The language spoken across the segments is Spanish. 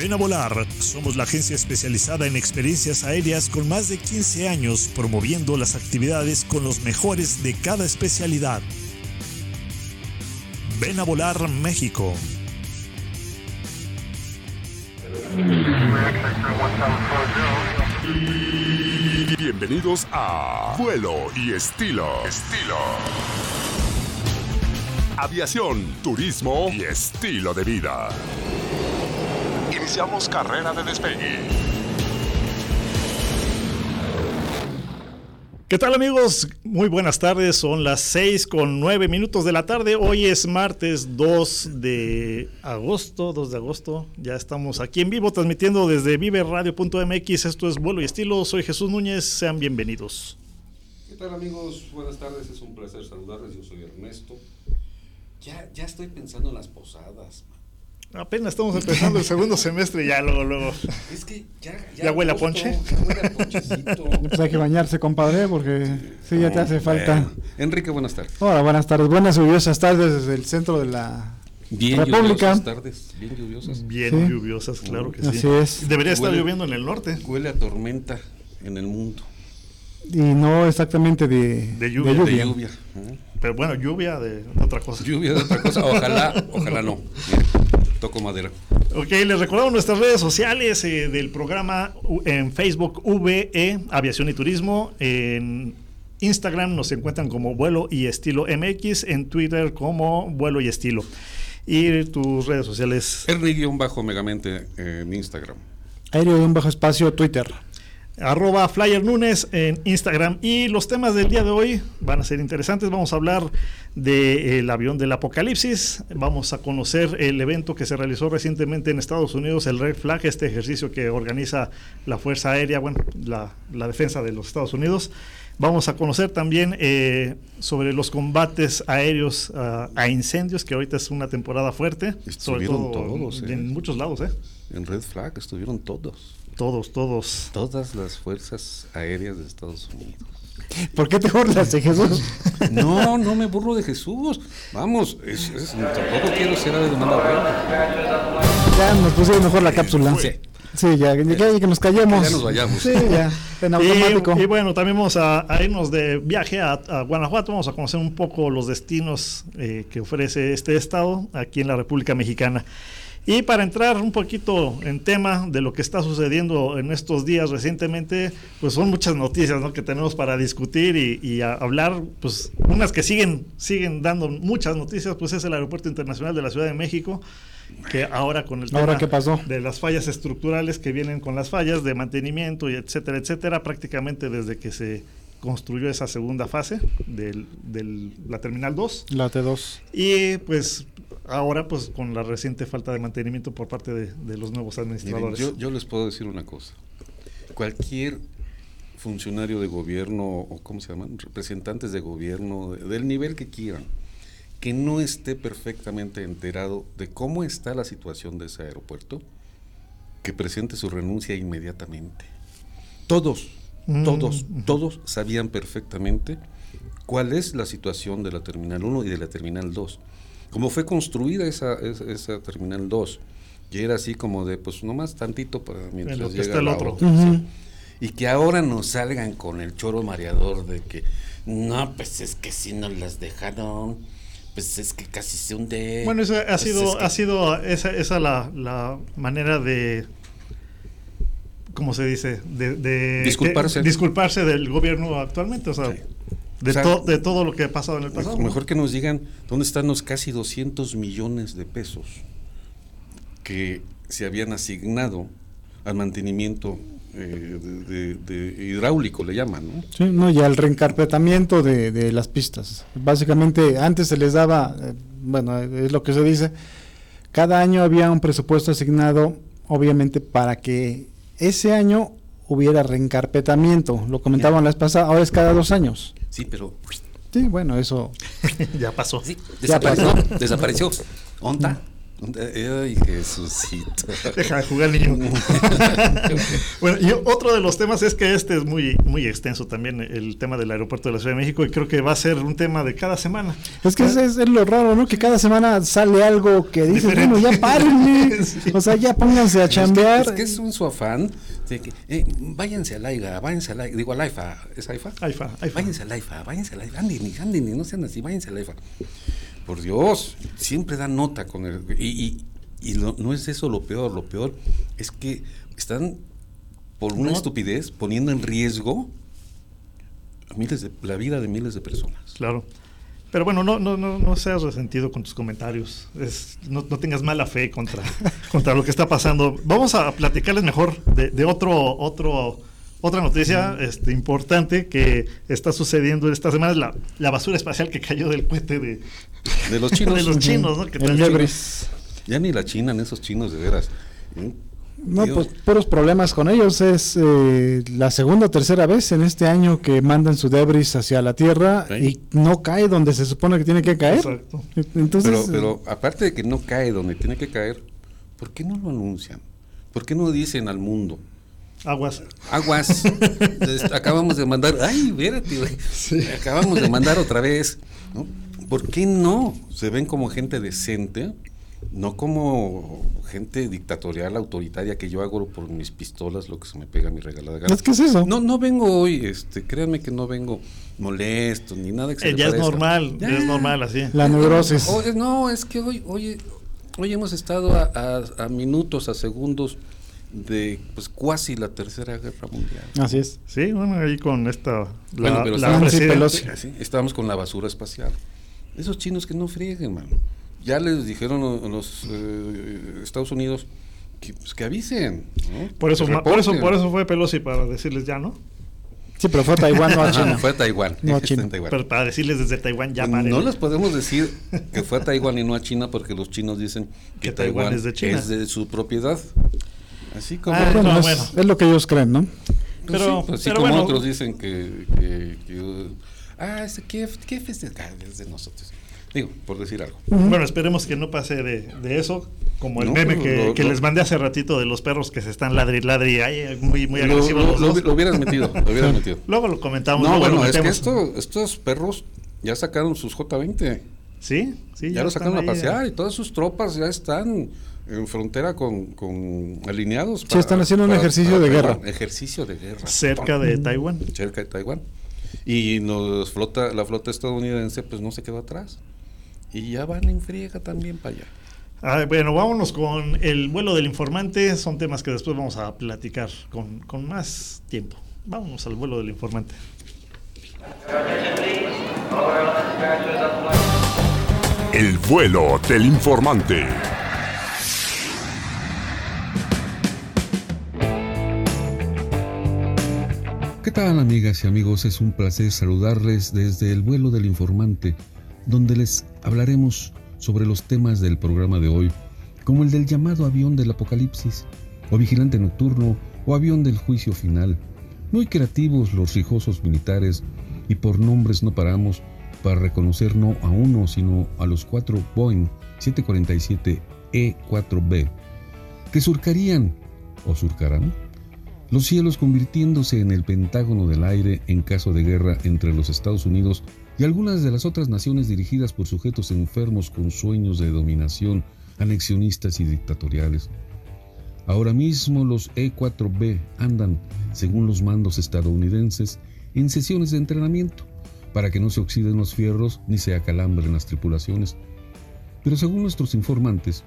Ven a volar. Somos la agencia especializada en experiencias aéreas con más de 15 años promoviendo las actividades con los mejores de cada especialidad. Ven a volar México. Bienvenidos a Vuelo y Estilo. Estilo. Aviación, turismo y estilo de vida. Iniciamos carrera de despegue. ¿Qué tal amigos? Muy buenas tardes, son las 6 con 9 minutos de la tarde. Hoy es martes 2 de agosto, 2 de agosto. Ya estamos aquí en vivo transmitiendo desde viveradio.mx. Esto es Vuelo y Estilo. Soy Jesús Núñez, sean bienvenidos. ¿Qué tal amigos? Buenas tardes, es un placer saludarles. Yo soy Ernesto. Ya, ya estoy pensando en las posadas. Apenas estamos empezando el segundo semestre, ya luego, luego. Es que ya. ¿Ya, ¿Ya huele a ponche? Ya huele a ponchecito. pues hay que bañarse, compadre, porque sí, ya te hace falta. Bueno. Enrique, buenas tardes. Hola, buenas tardes. Buenas lluviosas tardes desde el centro de la Bien República. lluviosas tardes, bien lluviosas. Bien Sí. lluviosas, claro que sí. Así es. Debería estar Huele- lloviendo en el norte. Huele a tormenta en el mundo. Y no exactamente de, De lluvia. De lluvia. ¿eh? Pero bueno, lluvia de otra cosa. Lluvia de otra cosa. Ojalá, ojalá no. Toco madera. Ok, les recordamos nuestras redes sociales eh, del programa en Facebook VE Aviación y Turismo, en Instagram nos encuentran como Vuelo y Estilo MX, en Twitter como Vuelo y Estilo. Y tus redes sociales, Ernie-megamente en Instagram. aéreo de un bajo espacio Twitter. Arroba Flyer Nunes en Instagram. Y los temas del día de hoy van a ser interesantes. Vamos a hablar del avión del apocalipsis. Vamos a conocer el evento que se realizó recientemente en Estados Unidos, el Red Flag, este ejercicio que organiza la Fuerza Aérea, bueno, la, la defensa de los Estados Unidos. Vamos a conocer también eh, sobre los combates aéreos ah, a incendios, que ahorita es una temporada fuerte, sobre Estuvieron todo todos, ¿eh? en muchos lados, ¿eh? En Red Flag estuvieron todos. Todos, todos. Todas las fuerzas aéreas de Estados Unidos. ¿Por qué te burlas de Jesús? No, no me burlo de Jesús. Vamos, es- es- tampoco quiero ser de mala ya nos pusimos mejor la cápsula. Sí. Sí, ya, ya, ya que nos callemos. Que ya nos vayamos. Sí, ya, en automático. Y, y bueno, también vamos a, a irnos de viaje a, a Guanajuato, vamos a conocer un poco los destinos eh, que ofrece este estado aquí en la República Mexicana. Y para entrar un poquito en tema de lo que está sucediendo en estos días recientemente, pues son muchas noticias ¿no? que tenemos para discutir y, hablar, pues unas que siguen, siguen dando muchas noticias, pues es el Aeropuerto Internacional de la Ciudad de México, que ahora con el ¿Ahora tema qué pasó? de las fallas estructurales que vienen con las fallas de mantenimiento y etcétera, etcétera, prácticamente desde que se construyó esa segunda fase de la Terminal 2 La T2. y pues ahora pues con la reciente falta de mantenimiento por parte de, de los nuevos Miren, administradores. yo, yo les puedo decir una cosa. Cualquier funcionario de gobierno o cómo se llaman, representantes de gobierno, de- del nivel que quieran, que no esté perfectamente enterado de cómo está la situación de ese aeropuerto, que presente su renuncia inmediatamente. Todos, Mm, todos, todos sabían perfectamente cuál es la situación de la Terminal 1 y de la Terminal 2. Como fue construida esa, esa, esa Terminal 2, y era así como de, pues nomás tantito para mientras lo que llega está el la otro. otra, Ujú. sí. Y que ahora nos salgan con el choro mareador de que, no, pues es que si nos las dejaron, pues es que casi se hunde. Bueno, esa ha Pues sido, es que- ha sido esa, esa la, la manera de ¿cómo se dice? De, de- Disculparse. que- disculparse del gobierno actualmente, o sea, Sí. De, O sea, to- de todo lo que ha pasado en el pasado. Mejor, que nos digan dónde están los casi 200 millones de pesos que se habían asignado al mantenimiento eh, de, de- de hidráulico, le llaman, ¿no? Sí, no, y al reencarpetamiento de, de las pistas. Básicamente, antes se les daba, eh, bueno, es lo que se dice, cada año había un presupuesto asignado, obviamente, para que ese año hubiera reencarpetamiento. Lo comentaban la vez pasada, ahora es cada dos años. Sí, pero Sí, bueno, eso. ya pasó. sí, Ya desapareció. desapareció. ¿Onta? ¿Onta? Ay, Jesucito. Deja de jugar, niño. bueno, y otro de los temas es que este es muy, muy extenso también, el tema del aeropuerto de la Ciudad de México, y creo que va a ser un tema de cada semana. Es que es, es- es lo raro, ¿no? Que cada semana sale algo que Diferente. bueno, ya párenle. Sí. O sea, ya pónganse a chambear. Es que es un su afán de que eh, váyanse al AIGA, váyanse al AIGA, digo al AIFA, ¿es AIFA? AIFA, AIFA. Váyanse al AIFA, váyanse al AIFA, anden, anden, no sean así, váyanse al AIFA. Por Dios, siempre dan nota con el... Y, y, y lo- no es eso lo peor, lo peor es que están, por una No. estupidez, poniendo en riesgo a miles de, la vida de miles de personas. Claro. Pero bueno, no, no, no, no seas resentido con tus comentarios. Es, no, no tengas mala fe contra, contra lo que está pasando. Vamos a platicarles mejor de, de otro, otro, otra noticia este, importante que está sucediendo esta semana. Es la, la basura espacial que cayó del cohete de, De los chinos. de los chinos, ¿no? Que El traen- Debris. Ya ni la China, en esos chinos de veras. ¿Eh? No, Dios. pues puros problemas con ellos. Es eh, la segunda o tercera vez en este año que mandan su debris hacia la Tierra Sí. y no cae donde se supone que tiene que caer. Exacto. Entonces, Pero, pero aparte de que no cae donde tiene que caer, ¿por qué no lo anuncian? ¿Por qué no dicen al mundo? Aguas. Aguas, acabamos de mandar, ay, espérate, güey, acabamos de mandar otra vez. ¿no? ¿Por qué no? Se ven como gente decente, no como gente dictatorial, autoritaria, que yo hago por mis pistolas lo que se me pega a mi regalada gana. es que es eso. No, no vengo hoy, este, créanme que no vengo molesto ni nada que se Eh, ya es parezca. normal, ya Ya. es normal así. La neurosis. No, es que hoy, hoy, hoy hemos estado a, a- a minutos, a segundos de pues cuasi la tercera guerra mundial. Así es. Sí, bueno, ahí con esta. Bueno, La, pero la estábamos- presidenta- Pelosi. Así, estábamos con la basura espacial. Esos chinos que no frieguen, mano. Ya les dijeron a los eh, Estados Unidos que, pues, que avisen. ¿no? Por eso, por eso, por eso fue Pelosi para decirles ya, ¿no? Sí, pero fue a Taiwán, no a China. fue a Taiwán. No a Está China. Taiwán. Pero para decirles desde Taiwán ya paren. no les podemos decir que fue a Taiwán y no a China porque los chinos dicen que, Que Taiwán Taiwán, es de China. es de su propiedad. Así como, Ah, Bueno, no, es, bueno. es lo que ellos creen, ¿no? Pues pero- sí, pues así pero como bueno. otros dicen que, que- que, ah, ese Kiev, Kiev es de, acá, es de nosotros. Digo, por decir algo. Bueno, esperemos que no pase de, de eso, como el No, meme que, lo- que lo- les mandé hace ratito de los perros que se están ladri ladri, ay, muy, muy agresivos lo- los lo- dos. lo hubieras metido, lo hubieras metido. Luego lo comentamos. No, bueno, es que esto, estos perros ya sacaron sus J-20. Sí, sí. Ya, lo están sacaron a ahí, pasear y todas sus tropas ya están en frontera con, con alineados. Sí, están haciendo un ejercicio de guerra. Ejercicio de guerra. Cerca de Taiwán. cerca de Taiwán. Y nos flota, la flota estadounidense pues no se quedó atrás. Y ya van en friega también para allá. Ah, bueno, vámonos con el vuelo del informante. Son temas que después vamos a platicar con, con más tiempo. Vámonos al vuelo del informante. El vuelo del informante. ¿Qué tal amigas y amigos? Es un placer saludarles desde el vuelo del informante, donde les hablaremos sobre los temas del programa de hoy, como el del llamado avión del apocalipsis, o vigilante nocturno, o avión del juicio final. Muy creativos los rijosos militares, y por nombres no paramos para reconocer no a uno, sino a los cuatro Boeing 747E4B, que surcarían, o surcarán, los cielos convirtiéndose en el pentágono del aire en caso de guerra entre los Estados Unidos y algunas de las otras naciones dirigidas por sujetos enfermos con sueños de dominación, anexionistas y dictatoriales. Ahora mismo los E4B andan, según los mandos estadounidenses, en sesiones de entrenamiento para que no se oxiden los fierros ni se acalambren las tripulaciones. Pero según nuestros informantes,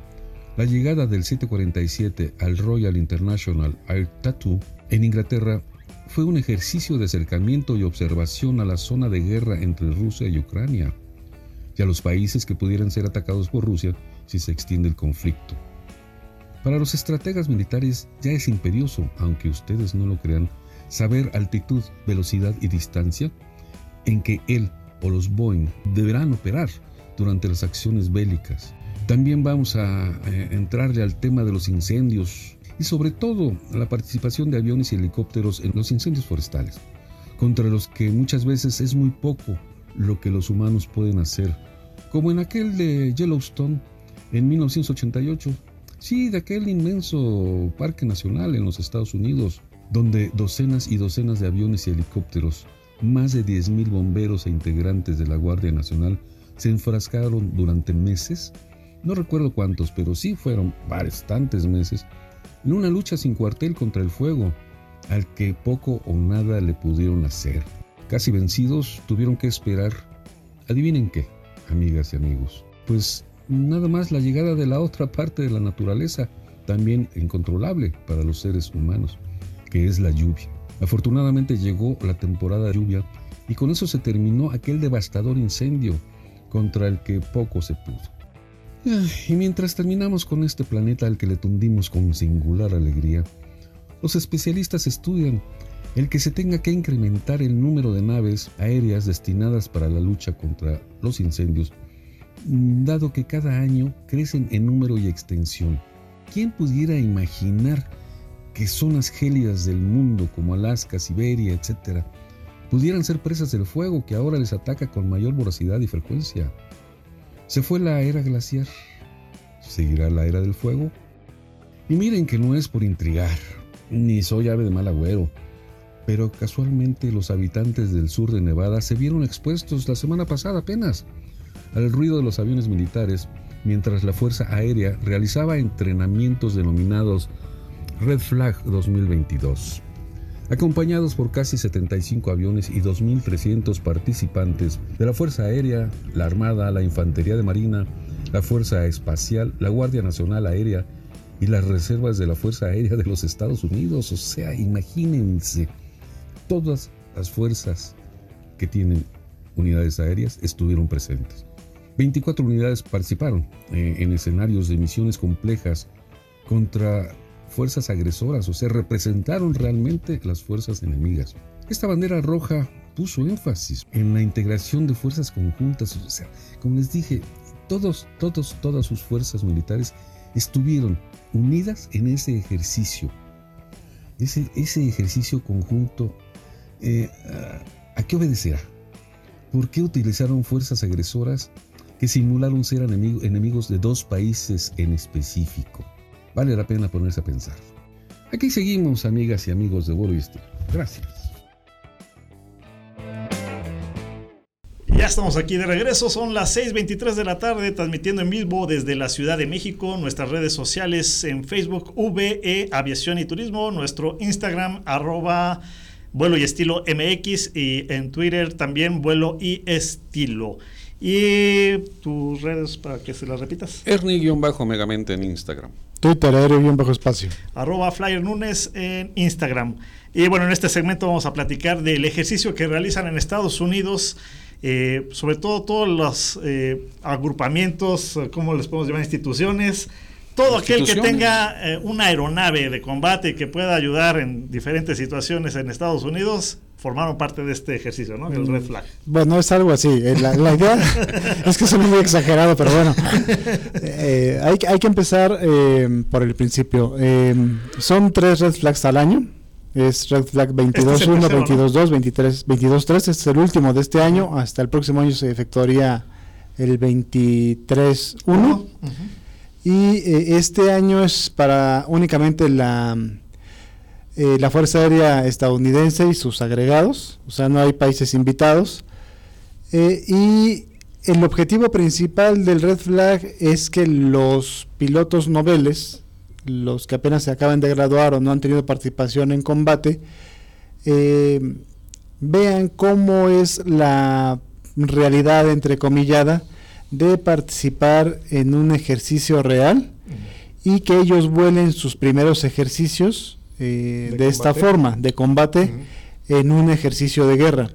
La llegada del 747 al Royal International Air Tattoo en Inglaterra fue un ejercicio de acercamiento y observación a la zona de guerra entre Rusia y Ucrania y a los países que pudieran ser atacados por Rusia si se extiende el conflicto. Para los estrategas militares ya es imperioso, aunque ustedes no lo crean, saber altitud, velocidad y distancia en que él o los Boeing deberán operar durante las acciones bélicas. También vamos a eh, entrarle al tema de los incendios y sobre todo la participación de aviones y helicópteros en los incendios forestales, contra los que muchas veces es muy poco lo que los humanos pueden hacer, como en aquel de Yellowstone en 1988, sí, de aquel inmenso parque nacional en los Estados Unidos, donde docenas y docenas de aviones y helicópteros, más de 10.000 bomberos e integrantes de la Guardia Nacional se enfrascaron durante meses no recuerdo cuántos, pero sí fueron bastantes meses, en una lucha sin cuartel contra el fuego, al que poco o nada le pudieron hacer. Casi vencidos, tuvieron que esperar. Adivinen qué, amigas y amigos. Pues nada más la llegada de la otra parte de la naturaleza, también incontrolable para los seres humanos, que es la lluvia. Afortunadamente llegó la temporada de lluvia y con eso se terminó aquel devastador incendio contra el que poco se pudo. Y mientras terminamos con este planeta al que le tundimos con singular alegría, los especialistas estudian el que se tenga que incrementar el número de naves aéreas destinadas para la lucha contra los incendios, dado que cada año crecen en número y extensión. ¿Quién pudiera imaginar que zonas gélidas del mundo como Alaska, Siberia, etcétera, pudieran ser presas del fuego que ahora les ataca con mayor voracidad y frecuencia? Se fue la era glaciar. ¿Seguirá la era del fuego? Y miren que no es por intrigar, ni soy ave de mal agüero, pero casualmente los habitantes del sur de Nevada se vieron expuestos la semana pasada apenas al ruido de los aviones militares mientras la Fuerza Aérea realizaba entrenamientos denominados Red Flag 2022 acompañados por casi 75 aviones y 2.300 participantes de la Fuerza Aérea, la Armada, la Infantería de Marina, la Fuerza Espacial, la Guardia Nacional Aérea y las reservas de la Fuerza Aérea de los Estados Unidos. O sea, imagínense, todas las fuerzas que tienen unidades aéreas estuvieron presentes. 24 unidades participaron eh, en escenarios de misiones complejas contra fuerzas agresoras, o sea, representaron realmente las fuerzas enemigas. Esta bandera roja puso énfasis en la integración de fuerzas conjuntas, o sea, como les dije, todos, todos, todas sus fuerzas militares estuvieron unidas en ese ejercicio. Ese, ese ejercicio conjunto, eh, ¿a qué obedecerá? ¿Por qué utilizaron fuerzas agresoras que simularon ser enemigos de dos países en específico? Vale la pena ponerse a pensar. Aquí seguimos, amigas y amigos de Vuelo y Estilo. Gracias. Ya estamos aquí de regreso, son las 6.23 de la tarde, transmitiendo en vivo desde la Ciudad de México, nuestras redes sociales en Facebook, VE Aviación y Turismo, nuestro Instagram, arroba vuelo y estilo MX y en Twitter también vuelo y estilo. Y tus redes para que se las repitas. Ernie-megamente en Instagram. Twitter, aéreo bien bajo espacio. Arroba Flyer Nunes en Instagram. Y bueno, en este segmento vamos a platicar del ejercicio que realizan en Estados Unidos, eh, sobre todo todos los eh, agrupamientos, ¿cómo les podemos llamar? Instituciones. Todo aquel que tenga eh, una aeronave de combate que pueda ayudar en diferentes situaciones en Estados Unidos, formaron parte de este ejercicio, ¿no? El red flag. Bueno, es algo así. Eh, la, idea es que suena muy exagerado, pero bueno. Eh, hay, hay, que empezar eh, por el principio. son tres red flags al año. Es Red Flag 22.1, 22.2, 23, 22.3. Este es el último de este año. Hasta el próximo año se efectuaría el 23.1. Y este año es para únicamente la eh, la Fuerza Aérea estadounidense y sus agregados, o sea, no hay países invitados. Eh, y el objetivo principal del Red Flag es que los pilotos noveles, los que apenas se acaban de graduar o no han tenido participación en combate, eh, vean cómo es la realidad entrecomillada de participar en un ejercicio real y que ellos vuelen sus primeros ejercicios eh, de, De esta forma, de combate en un ejercicio de guerra.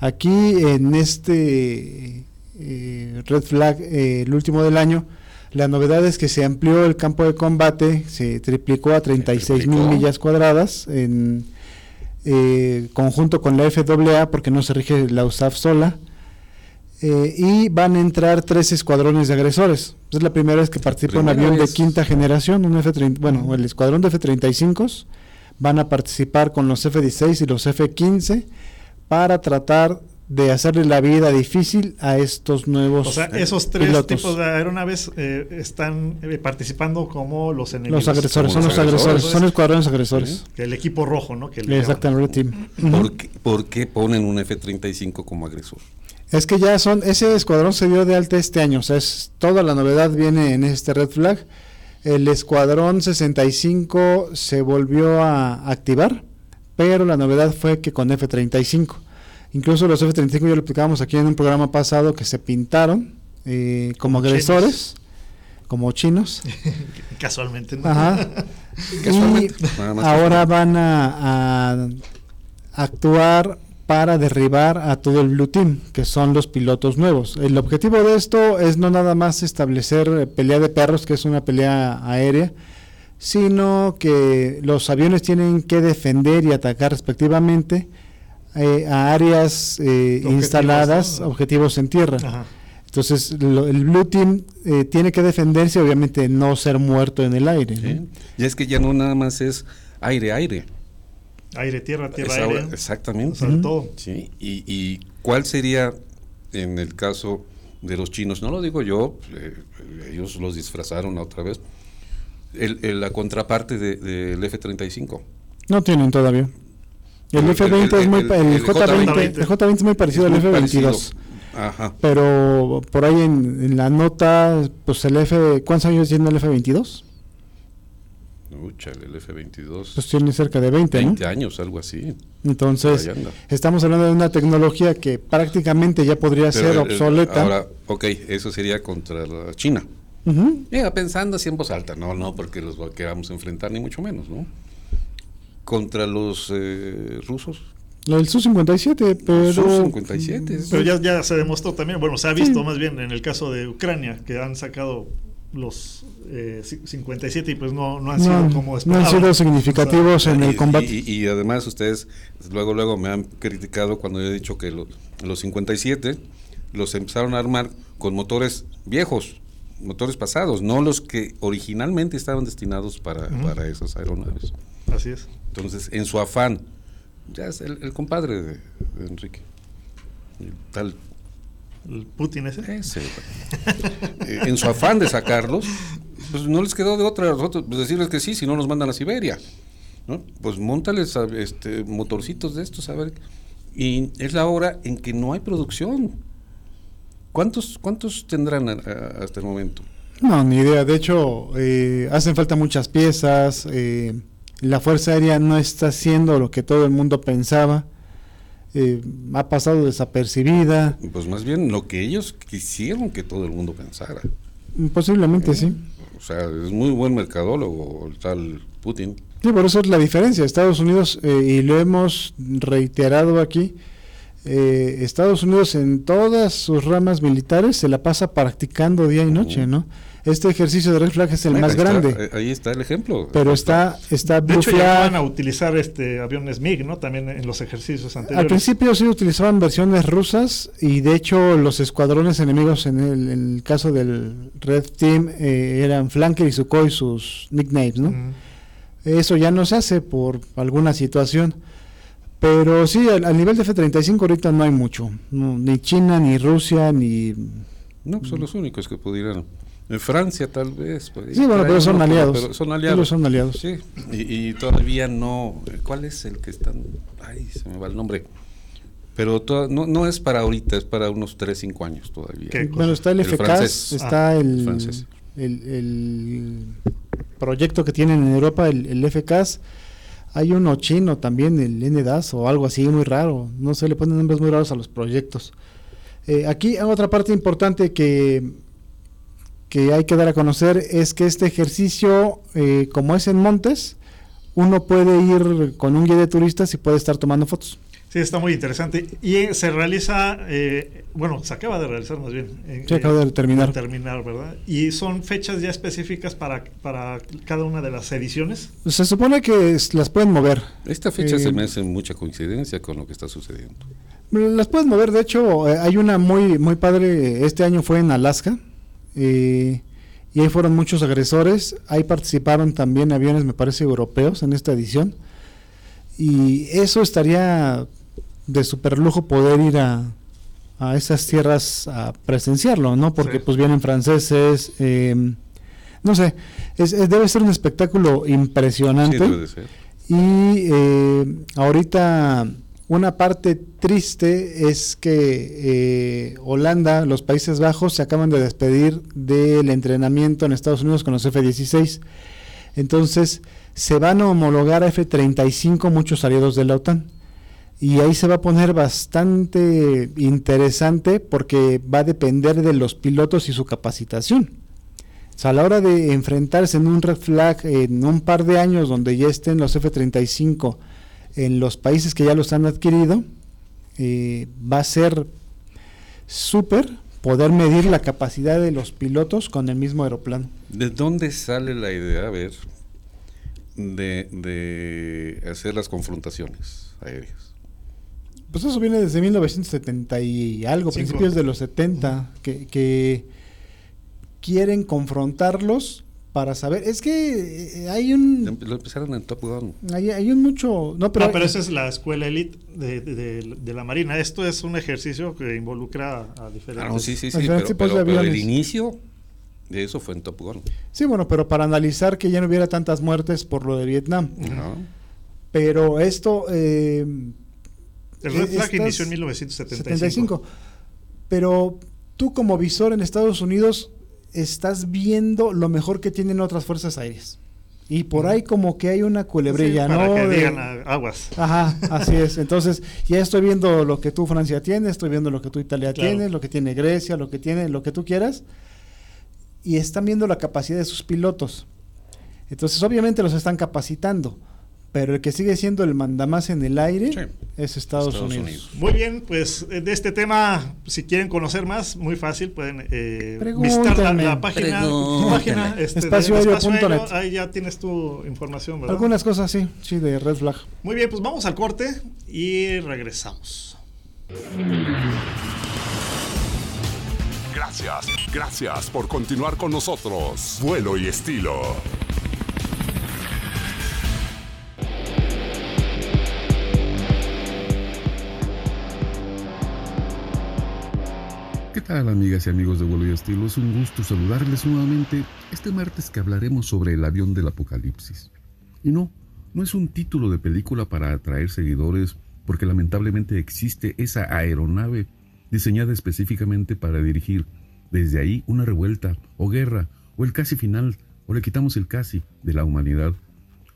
Aquí en este eh, Red Flag, eh, el último del año, la novedad es que se amplió el campo de combate, se triplicó a 36 mil millas cuadradas en eh, conjunto con la FAA porque no se rige la USAF sola. Eh, y van a entrar tres escuadrones de agresores. Es la primera vez que participa un avión vez. de quinta generación, un F-30, bueno, el escuadrón de F-35 van a participar con los F-16 y los F-15 para tratar de hacerle la vida difícil a estos nuevos O sea, esos tres pilotos. tipos de aeronaves eh, están eh, participando como los enemigos. Los agresores, son los agresores, agresores. son escuadrones agresores. Que El equipo rojo, ¿no? Que Exactamente, Red Team. Ujú. ¿Por, qué, por qué ponen un F-35 como agresor? Es que ya son, ese escuadrón se dio de alta este año, o sea, es, toda la novedad viene en este Red Flag. El escuadrón 65 se volvió a activar, pero la novedad fue que con F-35. Incluso los F-35 ya lo explicábamos aquí en un programa pasado que se pintaron eh, como, Como agresores, como chinos. Casualmente, ¿no? Ajá. Casualmente, Y ahora van a, a actuar para derribar a todo el Blue Team, que son los pilotos nuevos. El objetivo de esto es no nada más establecer eh, pelea de perros, que es una pelea aérea, sino que los aviones tienen que defender y atacar respectivamente eh, a áreas eh, Objetivos, instaladas, ¿no? objetivos en tierra. Ajá. Entonces, lo- el Blue Team eh, tiene que defenderse, obviamente no ser muerto en el aire. ¿no? ¿sí? Y es que ya no nada más es aire-aire. Aire, tierra, tierra, Es ahora- aire. exactamente. Sobre todo. Sí, y, y cuál sería en el caso de los chinos? No lo digo yo, eh, ellos los disfrazaron otra vez. El- el- la contraparte de- del F-35. No tienen todavía. El, El- F-20 el- es muy el- pa- el, el J-20, J-20. el J-20 es muy parecido Es al muy F-22. parecido. Ajá. Pero por ahí en, en la nota, pues el F, ¿cuántos años tiene el F-22? Úchale, el F-22. Pues tiene cerca de 20, 20 ¿no? años, algo así. Entonces, estamos hablando de una tecnología que prácticamente ya podría Pero ser el- el- obsoleta. Ahora, ok, eso sería contra la China. Ujú. Llega pensando así en voz alta, no, no, porque los queramos enfrentar, ni mucho menos, ¿no? Contra los eh, rusos, Lo del Su-57, pero... Su-57. Pero ya, ya se demostró también, bueno, se ha visto más bien en el caso de Ucrania, que han sacado los eh, ci- 57 y pues no, no han sido No, como no han esperaban. sido significativos en Y- el combate. Y, y además ustedes luego luego me han criticado cuando yo he dicho que lo- los 57 los empezaron a armar con motores viejos, motores pasados, no los que originalmente estaban destinados para, para esas aeronaves. Así es. Entonces, en su afán, ya es el, el compadre de, de Enrique, el tal El Putin ese. ese, eh, en su afán de sacarlos, pues no les quedó de otra a nosotros pues, decirles que sí, si no nos mandan a Siberia. ¿no? Pues montales a, este, motorcitos de estos, a ver. Y es la hora en que no hay producción. ¿Cuántos, cuántos tendrán a- a- hasta el momento? No, ni idea. De hecho, eh, hacen falta muchas piezas. eh, la Fuerza Aérea no está haciendo lo que todo el mundo pensaba. Eh, ha pasado desapercibida. Pues más bien lo que ellos quisieron que todo el mundo pensara. Posiblemente sí. O sea, es muy buen mercadólogo el tal Putin. Sí, por eso es la diferencia. Estados Unidos, eh, y lo hemos reiterado aquí, eh, Estados Unidos en todas sus ramas militares se la pasa practicando día y noche, ¿no? Este ejercicio de Red Flag es el Bueno, más ahí grande, eh, ahí está el ejemplo. pero está, está De hecho, Flag. llegaban a utilizar este aviones MiG, ¿no? También en los ejercicios Al anteriores. principio sí utilizaban versiones rusas y de hecho los escuadrones enemigos en el, en el caso del Red Team eh, eran Flanker y Sukhoi sus nicknames, ¿no? Mm. Eso ya no se hace por alguna situación. Pero sí, al, al nivel de F-35 ahorita no hay mucho. No, ni China, ni Rusia, ni... No, son los únicos que pudieran. En Francia tal vez. Sí, bueno, pero son uno, aliados. pero son aliados. son aliados. Sí, y, y todavía no. ¿Cuál es el que están? Ay, se me va el nombre. Pero to- no, no es para ahorita, es para unos 3, 5 años todavía. Bueno, está el, El FCAS, está Ah, el, el, el proyecto que tienen en Europa, el, el FCAS. Hay uno chino también, el NDAS o algo así, muy raro. No se le ponen nombres muy raros a los proyectos. Eh, aquí hay otra parte importante que que hay que dar a conocer es que este ejercicio, eh, como es en montes, uno puede ir con un guía de turistas y puede estar tomando fotos. Sí, está muy interesante. Y eh, se realiza, eh, bueno, se acaba de realizar más bien. eh, Se acaba de terminar. terminar, ¿verdad? Y son fechas ya específicas para, para cada una de las ediciones. Se supone que es- las pueden mover. Esta fecha Eh, se me hace mucha coincidencia con lo que está sucediendo. Las puedes mover, de hecho, eh, hay una muy, muy padre, este año fue en Alaska, eh, y ahí fueron muchos agresores, ahí participaron también aviones, me parece, europeos en esta edición, y eso estaría de super lujo poder ir a, a esas tierras a presenciarlo, ¿no? Porque Sí. pues vienen franceses, eh, no sé, es- es- debe ser un espectáculo Sí, impresionante. ser. Y eh, ahorita una parte triste es que eh, Holanda, los Países Bajos, se acaban de despedir del entrenamiento en Estados Unidos con los F-16. Entonces se van a homologar a F-35 muchos aliados de la OTAN. Y ahí se va a poner bastante interesante porque va a depender de los pilotos y su capacitación. O sea, a la hora de enfrentarse en un red flag en un par de años donde ya estén los F-35 en los países que ya los han adquirido, eh, va a ser súper poder medir la capacidad de los pilotos con el mismo aeroplano. ¿De dónde sale la idea, a ver, de, de hacer las confrontaciones aéreas? Pues eso viene desde 1970 y algo, Cinco. principios de los 70, que, que quieren confrontarlos para saber. Es que eh, hay un. Lo empezaron en Top Gun. Hay, hay un mucho. No, pero, no, pero esa es la escuela elite de, de- la Marina. Esto es un ejercicio que involucra a diferentes. Ah, no, sí, sí, sí, pero, tipos de pero- pero el inicio de eso fue en Top Gun. Sí, bueno, pero para analizar que ya no hubiera tantas muertes por lo de Vietnam. Ajá. Pero esto. eh, El Red eh, Flag inició en 1975. 75. Pero tú como visor en Estados Unidos estás viendo lo mejor que tienen otras fuerzas aéreas. Y por ahí como que hay una culebrilla, Sí, para ¿no? que De- digan ah, aguas. Ajá, así es. Entonces, ya estoy viendo lo que tú Francia tiene, estoy viendo lo que tú Italia Claro. tiene, lo que tiene Grecia, lo que tiene, lo que tú quieras. Y están viendo la capacidad de sus pilotos. Entonces, obviamente los están capacitando, pero el que sigue siendo el mandamás en el aire Sí. es Estados, Estados Unidos. Unidos. Muy bien, pues eh, de este tema, si quieren conocer más, muy fácil, pueden eh, visitar la, la página, página este. Ahí ya tienes tu información, ¿verdad? Algunas cosas sí, sí, de Red Flag. Muy bien, pues vamos al corte y regresamos. Gracias, gracias por continuar con nosotros. Vuelo y estilo. ¿Qué tal amigas y amigos de Vuelo y Estilo? Es un gusto saludarles nuevamente este martes que hablaremos sobre el avión del apocalipsis. Y no, no es un título de película para atraer seguidores porque lamentablemente existe esa aeronave diseñada específicamente para dirigir desde ahí una revuelta o guerra o el casi final o le quitamos el casi de la humanidad.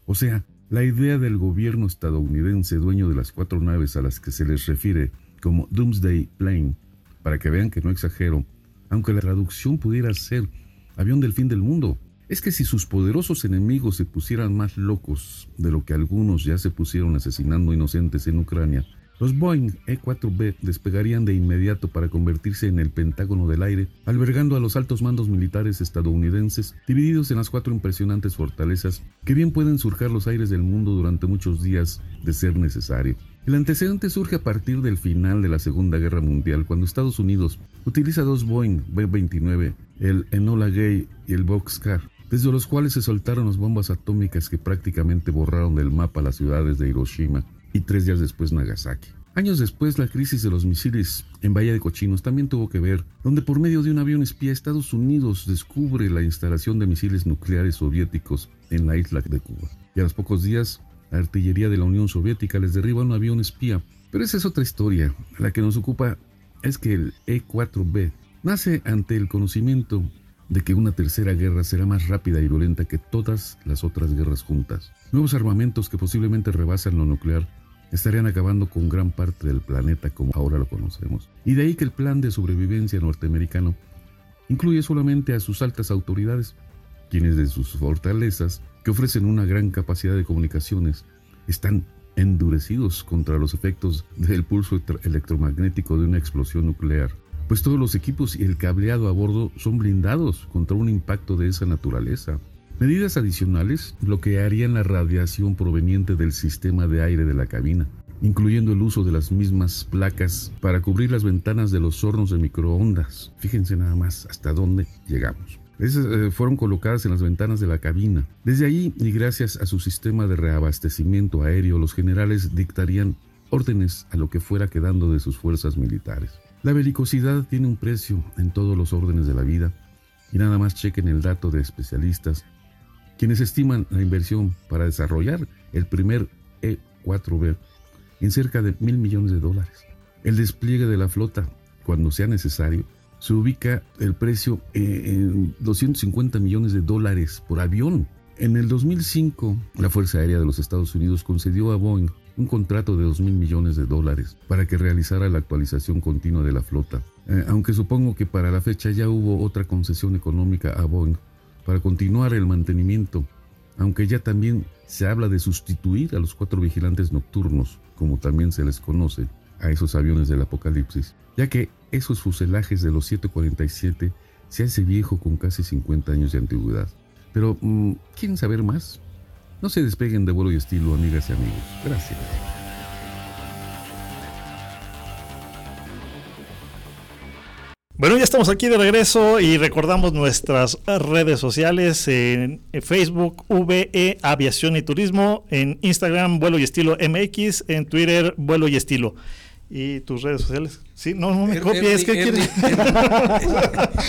O sea, la idea del gobierno estadounidense dueño de las cuatro naves a las que se les refiere como Doomsday Plane para que vean que no exagero, aunque la traducción pudiera ser avión del fin del mundo. Es que si sus poderosos enemigos se pusieran más locos de lo que algunos ya se pusieron asesinando inocentes en Ucrania, los Boeing E-4B despegarían de inmediato para convertirse en el Pentágono del aire, albergando a los altos mandos militares estadounidenses divididos en las cuatro impresionantes fortalezas que bien pueden surcar los aires del mundo durante muchos días de ser necesario. El antecedente surge a partir del final de la Segunda Guerra Mundial, cuando Estados Unidos utiliza dos Boeing B-29, el Enola Gay y el Boxcar, desde los cuales se soltaron las bombas atómicas que prácticamente borraron del mapa las ciudades de Hiroshima y tres días después Nagasaki. Años después, la crisis de los misiles en Bahía de Cochinos también tuvo que ver, donde por medio de un avión espía Estados Unidos descubre la instalación de misiles nucleares soviéticos en la isla de Cuba. Y a los pocos días, la artillería de la Unión Soviética les derriba un avión espía. Pero esa es otra historia. La que nos ocupa es que el E-4B nace ante el conocimiento de que una tercera guerra será más rápida y violenta que todas las otras guerras juntas. Nuevos armamentos que posiblemente rebasan lo nuclear estarían acabando con gran parte del planeta como ahora lo conocemos. Y de ahí que el plan de sobrevivencia norteamericano incluye solamente a sus altas autoridades, quienes de sus fortalezas, que ofrecen una gran capacidad de comunicaciones, están endurecidos contra los efectos del pulso electromagnético de una explosión nuclear, pues todos los equipos y el cableado a bordo son blindados contra un impacto de esa naturaleza. Medidas adicionales bloquearían la radiación proveniente del sistema de aire de la cabina, incluyendo el uso de las mismas placas para cubrir las ventanas de los hornos de microondas. Fíjense nada más hasta dónde llegamos. Eh, fueron colocadas en las ventanas de la cabina. Desde allí, y gracias a su sistema de reabastecimiento aéreo, los generales dictarían órdenes a lo que fuera quedando de sus fuerzas militares. La belicosidad tiene un precio en todos los órdenes de la vida, y nada más chequen el dato de especialistas, quienes estiman la inversión para desarrollar el primer E4B en cerca de mil millones de dólares. El despliegue de la flota, cuando sea necesario, se ubica el precio en 250 millones de dólares por avión. En el 2005, la Fuerza Aérea de los Estados Unidos concedió a Boeing un contrato de 2 mil millones de dólares para que realizara la actualización continua de la flota. Eh, aunque supongo que para la fecha ya hubo otra concesión económica a Boeing para continuar el mantenimiento, aunque ya también se habla de sustituir a los cuatro vigilantes nocturnos, como también se les conoce, a esos aviones del apocalipsis, ya que esos fuselajes de los 747 se hace viejo con casi 50 años de antigüedad. Pero, mm, ¿quieren saber más? No se despeguen de vuelo y estilo, amigas y amigos. Gracias. Bueno, ya estamos aquí de regreso y recordamos nuestras redes sociales en Facebook, VE Aviación y Turismo, en Instagram, Vuelo y Estilo MX, en Twitter, Vuelo y Estilo. ¿Y tus redes sociales? Sí, no, no me Er- copies, ¿qué quieres?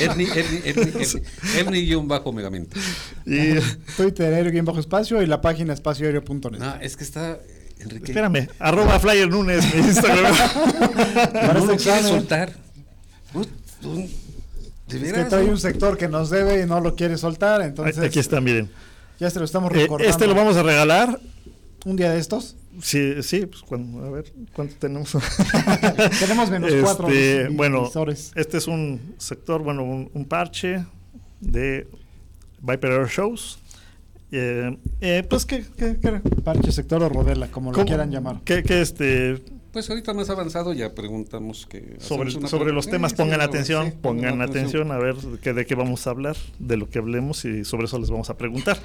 Ernie, Ernie, Ernie, Ernie, Ernie guion bajo megamente. Y, Twitter aéreo bien bajo espacio y la página espacioaéreo.net. No, es que está, Enrique. espérame, arroba Flyer Nunes en Instagram. Para no lo quieres soltar. De Es que trae un sector que nos debe y no lo quiere soltar, entonces Aquí está, miren. ya se lo estamos Eh, recordando. este lo vamos a regalar. un día de estos. Sí, sí, pues cuando, a ver, ¿cuánto tenemos? Tenemos menos cuatro Este, bueno, este es un sector, bueno, un, un parche de Viper Air Shows. Eh, eh, pues que, que, que- Parche sector o rodela, como lo ¿cómo- quieran llamar. que- que, este Pues ahorita más avanzado ya preguntamos que. sobre, sobre los temas Sí, pongan sí, atención, sí, pongan atención a ver que, de qué vamos a hablar, de lo que hablemos y sobre eso les vamos a preguntar.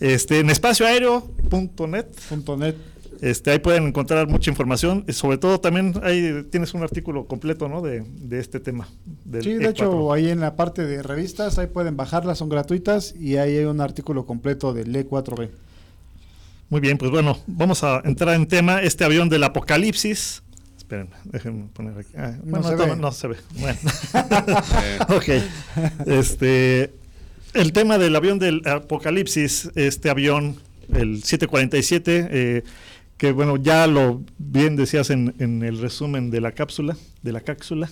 Este, en espacioaéreo.net Punto net. Este, ahí pueden encontrar mucha información. sobre todo también ahí tienes un artículo completo ¿no? de, de este tema. del Sí, de E4. hecho, ahí en la parte de revistas, ahí pueden bajarlas, son gratuitas y ahí hay un artículo completo del E4B. Muy bien, pues bueno, vamos a entrar en tema. Este avión del apocalipsis. Esperen, déjenme poner aquí. Ah, No bueno, se toma- ve. no se ve. Bueno. Ok. Este, el tema del avión del apocalipsis, este avión, el 747, eh, que bueno, ya lo bien decías en, en el resumen de la cápsula, de la cápsula.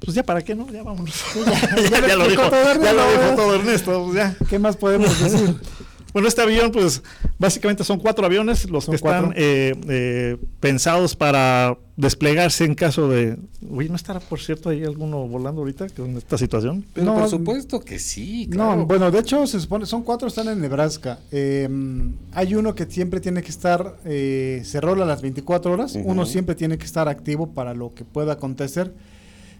Pues ya para qué, ¿no? Ya vámonos. ya, ya lo dijo, todo ya lo Ernesto, dijo todo Ernesto. pues ya. ¿Qué más podemos decir? Bueno, este avión, pues básicamente son cuatro aviones los Son que están eh, eh, pensados para desplegarse en caso de. Uy, ¿no estará, por cierto, ahí alguno volando ahorita con esta situación? pero No, por supuesto que sí. Claro. No, bueno, de hecho se supone, son cuatro, están en Nebraska. Eh, hay uno que siempre tiene que estar, eh, se rola las 24 horas, uno siempre tiene que estar activo para lo que pueda acontecer.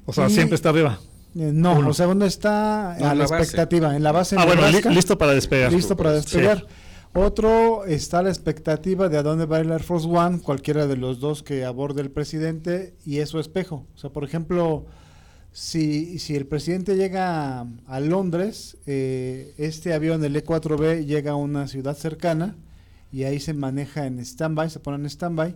O sea, Y- siempre está arriba. Eh, no, Uno. o sea, uno está a en la la expectativa, en la base Ah, bueno, li- listo para despegar. listo para Sí. despegar. Otro está a la expectativa de a dónde va el Air Force One, cualquiera de los dos que aborde el presidente, y es su espejo. O sea, por ejemplo, si, si el presidente llega a, a Londres, eh, este avión, el E4B, llega a una ciudad cercana y ahí se maneja en stand-by, se pone en stand-by,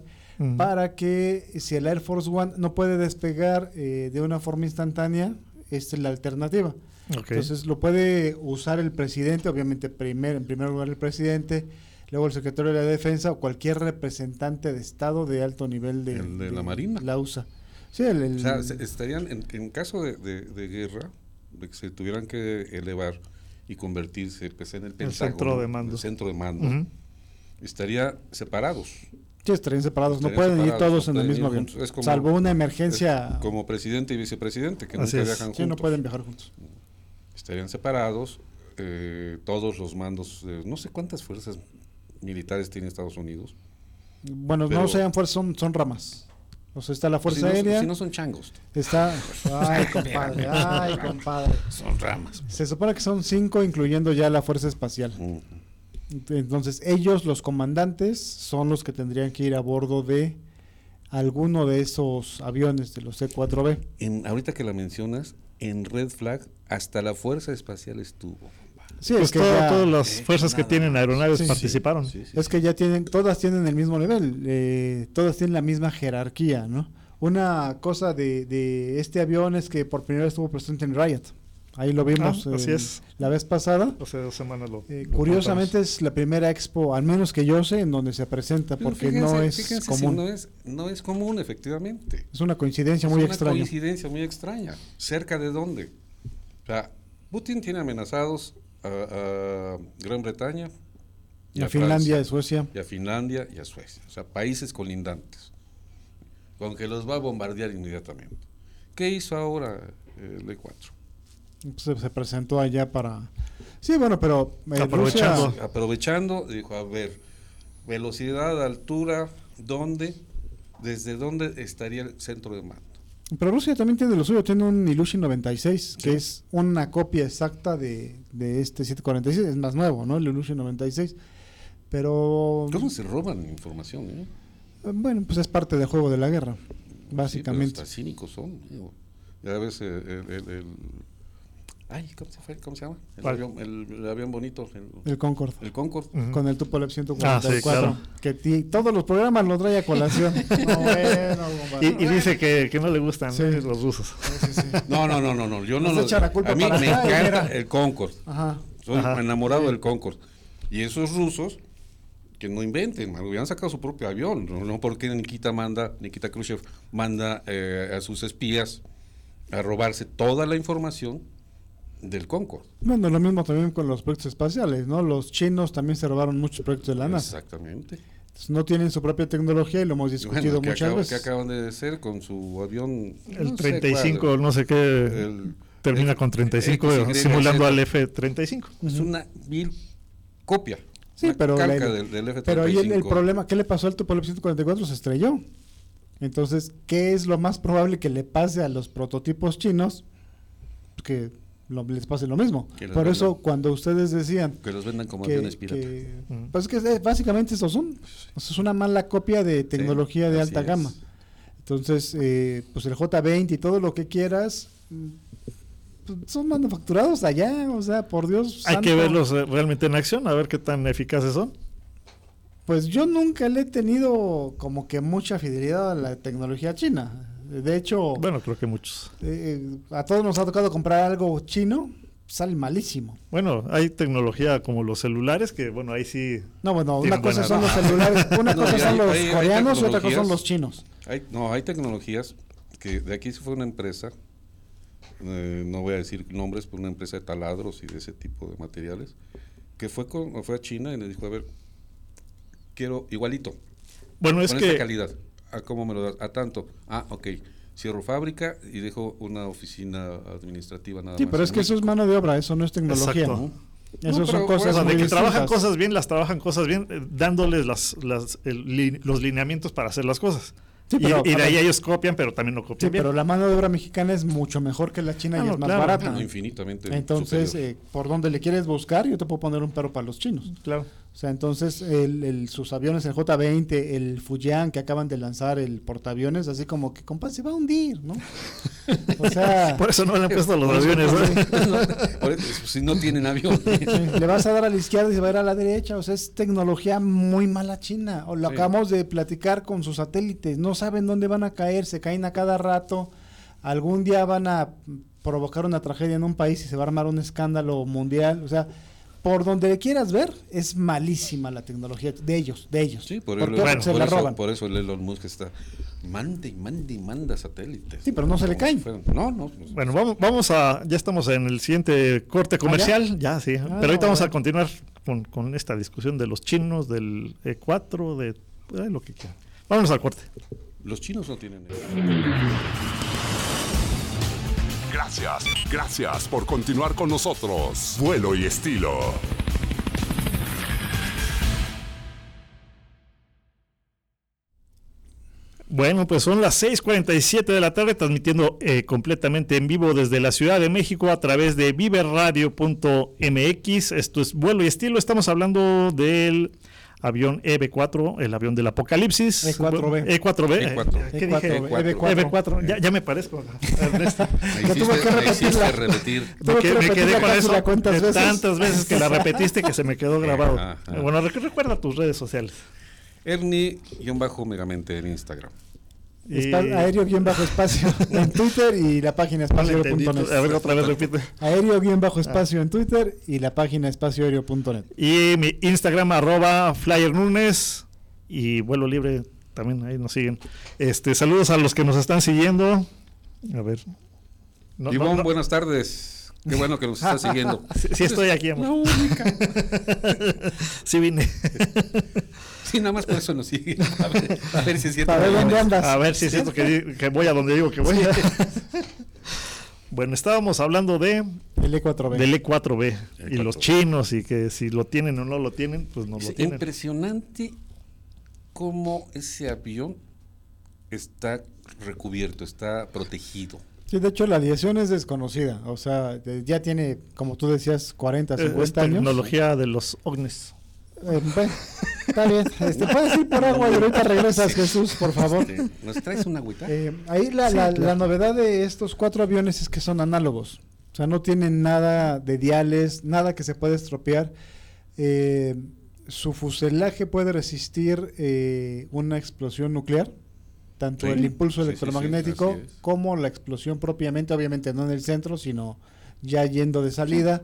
para que si el Air Force One no puede despegar eh, de una forma instantánea, esta es la alternativa. Entonces lo puede usar el presidente, obviamente primer, en primer lugar el presidente, luego el secretario de la defensa o cualquier representante de Estado de alto nivel de, El de la Marina. La usa. Sí, el, el- O sea, se- estarían en, en caso de, de- de guerra, de que se tuvieran que elevar y convertirse pues, en el, Pentágono, centro de mando. el centro de mando, estaría separados. Sí, estarían separados, no pueden ir todos no en el mismo avión, como- salvo una emergencia. Como presidente y vicepresidente, que Así nunca es. viajan sí, no juntos. pueden viajar juntos. estarían separados, eh, todos los mandos, eh, no sé cuántas fuerzas militares tiene Estados Unidos. Bueno, Pero- no sean fuerzas, son, son ramas. O sea, está la Fuerza si no, Aérea, si no son changos, está... Ay, compadre, ay, compadre. son ramas. Se supone que son cinco, incluyendo ya la Fuerza Espacial. Mm. Entonces, ellos, los comandantes, son los que tendrían que ir a bordo de alguno de esos aviones, de los C-4B. En, ahorita que la mencionas, en Red Flag hasta la Fuerza Espacial estuvo. Sí, Pues es que todo- ya- todas las Eh, fuerzas que tienen aeronaves sí. participaron. Sí, sí. Es que ya tienen, todas tienen el mismo nivel, eh, todas tienen la misma jerarquía, ¿no? Una cosa de, de este avión es que por primera vez estuvo presente en Riot. Ahí lo vimos Ah, así eh, es. la vez pasada. Hace dos semanas lo. Eh, lo curiosamente es la primera expo, al menos que yo sé, en donde se presenta, Pero porque fíjense- no es fíjense si común. no, es, no es común, efectivamente. Es una coincidencia muy es una extraña. coincidencia muy extraña. ¿Cerca de dónde? O sea, Putin tiene amenazados a, a Gran Bretaña, Y a Finlandia, y Suecia. y a Finlandia y a Suecia. O sea, países colindantes. Con que los va a bombardear inmediatamente. ¿Qué hizo ahora el E4? Se, se presentó allá para... Sí, bueno, pero eh, Aprovechando. Rusia- Aprovechando, dijo, a ver, velocidad, altura, ¿dónde? ¿Desde dónde estaría el centro de mando? Pero Rusia también tiene lo suyo, tiene un Ilyushin 96, que es una copia exacta de, de este 746, es más nuevo, ¿no? El Ilyushin 96. Pero ¿Cómo se roban información? eh? eh, bueno, pues es parte del juego de la guerra, básicamente. Sí, pero hasta cínicos son. digo. Ya ves eh, el, el- el- Ay, ¿cómo se, fue? ¿Cómo se llama? El, ¿Cuál? avión, el- el avión bonito. El, el Concorde. el Concorde. Con el Tupolev 144, Ah, sí, claro. que todos los programas lo trae a colación. No, bueno, compadre. Y, y dice que, que no le gustan Sí. ¿no? los rusos. Sí, sí, sí. No, no, no, no, no. Yo no lo- la culpa A mí para me acá encanta el Concorde. Ajá. Soy Ajá. enamorado del Concorde. Y esos rusos que no inventen, man, hubieran sacado su propio avión. No, no porque Nikita manda, Nikita Khrushchev manda eh, a sus espías a robarse toda la información del Concorde. Bueno, lo mismo también con los proyectos espaciales, ¿no? Los chinos también se robaron muchos proyectos de la NASA. Exactamente. Entonces, no tienen su propia tecnología y lo hemos discutido Bueno, ¿qué, muchas veces. qué acaban de hacer con su avión? El No sé 35, cuál. no sé qué, El- termina el- con 35, XYZ. simulando al F-35. Es una vil copia. Sí, una pero, la- del, del F-35. pero ahí el, el problema, ¿qué le pasó al Tupolev 144? Se estrelló. Entonces, ¿qué es lo más probable que le pase a los prototipos chinos? Que lo- les pase lo mismo. Por eso, vendan. cuando ustedes decían Que los vendan como que, aviones pirata. que- pues que eh, básicamente estos son. Es una mala copia de tecnología de alta es. gama. Entonces, eh, pues el J20 y todo lo que quieras, mm, pues, son manufacturados allá, o sea, por Dios. Hay que verlos eh, realmente en acción, a ver qué tan eficaces son. Pues yo nunca le he tenido como que mucha fidelidad a la tecnología china. De hecho, Bueno, creo que muchos. eh, a todos nos ha tocado comprar algo chino, sale malísimo. Bueno, hay tecnología como los celulares, que bueno, ahí sí. No, bueno, una cosa son los celulares, una No, cosa son hay- los hay- hay coreanos y otra cosa son los chinos. Hay, no, hay tecnologías que de aquí se fue una empresa, eh, no voy a decir nombres, pero una empresa de taladros y de ese tipo de materiales, que fue, con, fue a China y le dijo, a ver, quiero igualito, Bueno, es con esta que. calidad. ¿A cómo me lo das? A tanto. Ah, ok. Cierro fábrica y dejo una oficina administrativa nada Sí, más. pero es que eso es mano de obra, eso no es tecnología. Exacto. Eso No, son cosas O sea, muy de que trabajan distintas. cosas bien, las trabajan cosas bien, eh, dándoles las, las, el li- los lineamientos para hacer las cosas. Sí, Y- pero, y, de ahí ver. ellos copian, pero también no Sí, copian bien. pero la mano de obra mexicana es mucho mejor que la china Ah, y no, es más claro. barata. No, infinitamente. Entonces, eh, por donde le quieres buscar, yo te puedo poner un perro para los chinos. Claro. O sea, entonces el, el- sus aviones, el J-20, el Fujian que acaban de lanzar, el portaaviones, así como que, compa, se va a hundir, ¿no? O sea, Por eso no le han puesto los aviones. ¿no? eso- por eso, si no tienen avión. le vas a dar a la izquierda y se va a ir a la derecha. O sea, es tecnología muy mala china. O lo Sí. acabamos de platicar con sus satélites. No saben dónde van a caer, se caen a cada rato. Algún día van a provocar una tragedia en un país y se va a armar un escándalo mundial. O sea, por donde le quieras ver, es malísima la tecnología de ellos, de ellos. Sí, por, ¿Por el- bueno, se por la eso, roban. por eso el Elon Musk está mande y mande y manda satélites. Sí, pero no se le caen. No, no. Bueno, vamos, vamos a, ya estamos en el siguiente corte comercial, ya? sí, pero ahorita vamos a continuar con, con esta discusión de los chinos, del E4, de eh, lo que quieran. Vámonos al corte. Los chinos no tienen. Gracias, gracias por continuar con nosotros. Vuelo y estilo. Bueno, pues son las 6:47 de la tarde, transmitiendo eh, completamente en vivo desde la Ciudad de México a través de viverradio.mx. Esto es vuelo y estilo. Estamos hablando del avión EB4, el avión del apocalipsis. E4B. E4B. E4. ¿Qué dije? E4. EB4. Ya, ya me parezco. Ernesto. Ahí Ya tuve hiciste, que ahí repetirla. hiciste repetir. Me, Tuve que- me repetir quedé con eso de veces. tantas veces que la repetiste que se me quedó grabado. Ajá, ajá. Bueno, rec- recuerda tus redes sociales. Ernie-megamente en Instagram. Espa- aéreo guion bajo espacio en Twitter y la página espacio.net. A ver, otra vez repite. Aéreo guion bajo espacio en Twitter y la página espacioaéreo.net. Y mi Instagram, arroba Flyer Nunes. Y vuelo libre, también ahí nos siguen. Este, saludos a los que nos están siguiendo. A ver. No, Ivonne, no, no. buenas tardes. Qué bueno que nos está siguiendo. Sí, sí estoy aquí, amor. La única. Sí vine. Sí, nada más por eso nos sigue. A ver, a ver si es cierto. Para ver dónde andas. A ver si es cierto que, voy a donde digo que voy. bueno, estábamos hablando de El E E4B. del E4B y E4B. los chinos y que si lo tienen o no lo tienen, pues no lo Es tienen. impresionante cómo ese avión está recubierto, está protegido. Sí, de hecho la aviación es desconocida. O sea, ya tiene, como tú decías, 40, Es- es 50 años. tecnología de los ovnis. Eh, bueno, está bien. Este, puedes ir por agua y ahorita regresas, Jesús, por favor. Este, ¿Nos traes una agüita? Eh, ahí la, Sí, la- claro. la novedad de estos cuatro aviones es que son análogos. O sea, no tienen nada de diales, nada que se pueda estropear. Eh, su fuselaje puede resistir eh, una explosión nuclear, tanto Sí, el impulso sí, sí, sí, electromagnético como la explosión propiamente, obviamente no en el centro, sino ya yendo de salida.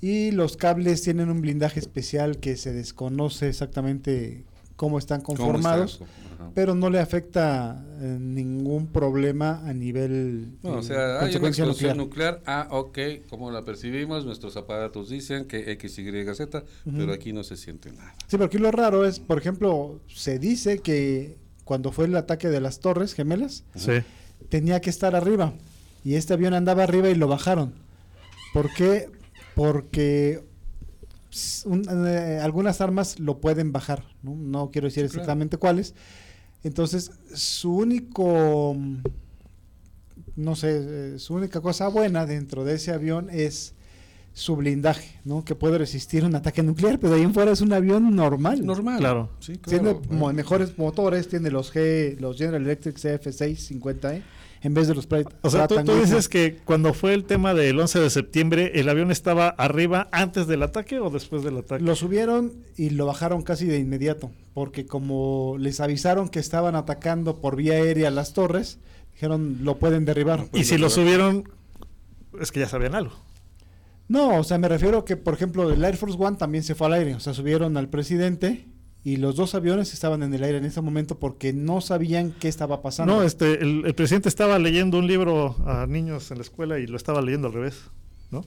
Y los cables tienen un blindaje especial que se desconoce exactamente cómo están ¿Cómo conformados está? Pero no le afecta eh, ningún problema a nivel No, o sea, hay una consecuencia explosión nuclear. nuclear. Ah, ok, como la percibimos, nuestros aparatos dicen que X, Y, Z, pero aquí no se siente nada. Sí, pero aquí lo raro es, por ejemplo, se dice que cuando fue el ataque de las torres gemelas, Sí. tenía que estar arriba y este avión andaba arriba y lo bajaron. ¿Por qué? Porque un- eh, algunas armas lo pueden bajar, ¿no? No quiero decir Sí, claro. exactamente cuáles. Entonces, su único, no sé, eh, su única cosa buena dentro de ese avión es su blindaje, ¿no? Que puede resistir un ataque nuclear, pero ahí en fuera es un avión normal. Normal. Claro. Sí, Tiene mejores motores, tiene los G, los General Electric CF650E en vez de los Pratt O sea, tú, tú dices que cuando fue el tema del 11 de septiembre, ¿el avión estaba arriba antes del ataque o después del ataque? lo subieron y lo bajaron casi de inmediato, porque como les avisaron que estaban atacando por vía aérea las torres, dijeron lo pueden derribar. No, y si lo derribar. subieron, es que ya sabían algo. No, o sea, me refiero que, por ejemplo, el Air Force One también se fue al aire, o sea, subieron al presidente y los dos aviones estaban en el aire en ese momento porque no sabían qué estaba pasando. No, este, el, el presidente estaba leyendo un libro a niños en la escuela y lo estaba leyendo al revés, ¿no?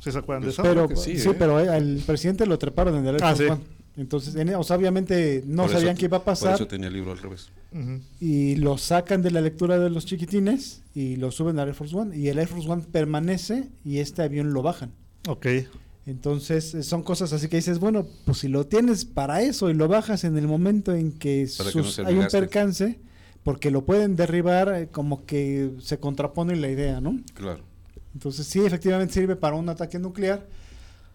¿Sí se acuerdan de eso? pero que sí, sí, ¿eh? pero eh, al presidente lo treparon en el Air Ah, Force sí. One. Entonces, en- o sea, obviamente no Por eso sabían te- qué iba a Por pasar eso tenía el libro al revés. Y lo sacan de la lectura de los chiquitines y lo suben al Air Force One y el Air Force One permanece y este avión lo bajan. Ok. Entonces eh, son cosas así que dices, bueno, pues si lo tienes para eso y lo bajas en el momento en que, no hay un percance, porque lo pueden derribar, eh, como que se contrapone la idea, ¿no? Claro. Entonces sí, efectivamente sirve para un ataque nuclear,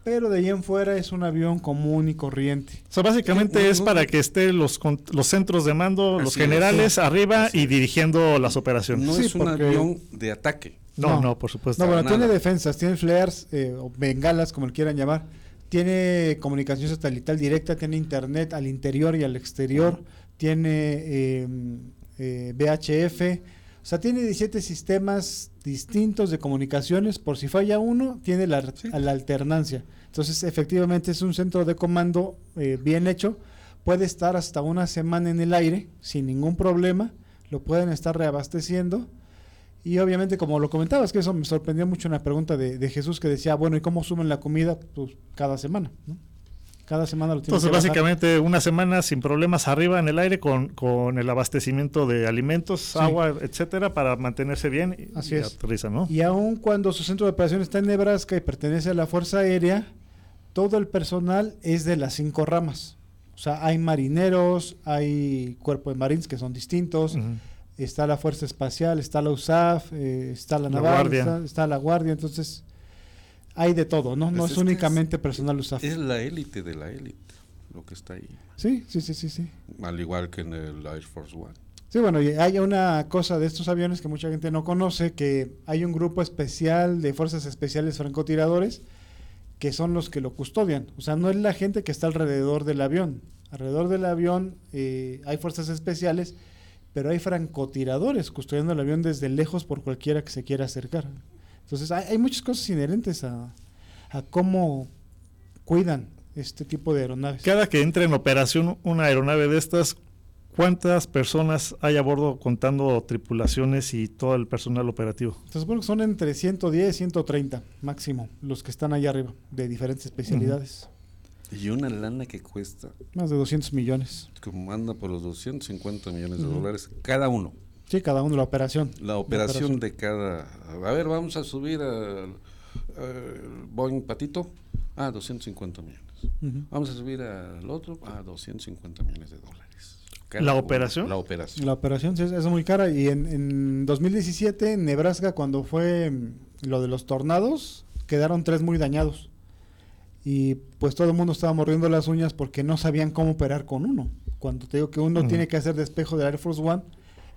pero de ahí en fuera es un avión común y corriente. O sea, básicamente Sí, es para que estén los, los centros de mando, los es. generales arriba y dirigiendo las operaciones. No Sí, es un porque- avión de ataque. No, No. no, por supuesto. No, bueno, nada. tiene defensas, tiene flares eh, o bengalas, como le quieran llamar. Tiene comunicación satelital directa, tiene internet al interior y al exterior, tiene eh, eh, VHF, o sea, tiene 17 sistemas distintos de comunicaciones. Por si falla uno, tiene la, Sí. la alternancia. Entonces, efectivamente, es un centro de comando eh, bien hecho. Puede estar hasta una semana en el aire sin ningún problema. Lo pueden estar reabasteciendo. Y obviamente, como lo comentabas, que eso me sorprendió mucho en la pregunta de, de Jesús que decía, bueno, ¿y cómo suben la comida? Pues cada semana, ¿no? Cada semana lo tienen Entonces, que básicamente, una semana sin problemas arriba en el aire con, con el abastecimiento de alimentos, agua, etcétera, para mantenerse bien y, Así y es. aterriza, ¿no? Y aun cuando su centro de operaciones está en Nebraska y pertenece a la Fuerza Aérea, todo el personal es de las cinco ramas. O sea, hay marineros, hay cuerpo de marines que son distintos. Está la Fuerza Espacial, está la USAF, eh, está la La Naval, Guardia. Está, está la Guardia, entonces hay de todo, ¿no? no Pues es únicamente personal USAF. Es la élite de la élite lo que está ahí. Sí, sí, sí, sí, sí. Al igual que en el Air Force One. Sí, bueno, y hay una cosa de estos aviones que mucha gente no conoce, que hay un grupo especial de fuerzas especiales francotiradores que son los que lo custodian. O sea, no es la gente que está alrededor del avión. Alrededor del avión eh, hay fuerzas especiales, pero hay francotiradores custodiando el avión desde lejos por cualquiera que se quiera acercar. Entonces, hay, hay muchas cosas inherentes a, a cómo cuidan este tipo de aeronaves. Cada que entre en operación una aeronave de estas, ¿cuántas personas hay a bordo contando tripulaciones y todo el personal operativo? Se supone que son entre 110 y 130 máximo los que están allá arriba, de diferentes especialidades. Y una lana que cuesta, Más de 200 millones. como anda por los 250 millones de dólares cada uno. Sí, cada uno la operación. La operación de cada... A ver, vamos a subir al Boeing Patito. Ah, 250 millones. Vamos a subir al otro. Ah, 250 millones de dólares. Cada ¿La uno. operación? La operación. La operación sí, es, es muy cara. Y en, en 2017, en Nebraska, cuando fue mm, lo de los tornados, quedaron tres muy dañados. Y pues todo el mundo estaba mordiendo las uñas porque no sabían cómo operar con uno. Cuando te digo que uno tiene que hacer despejo del Air Force One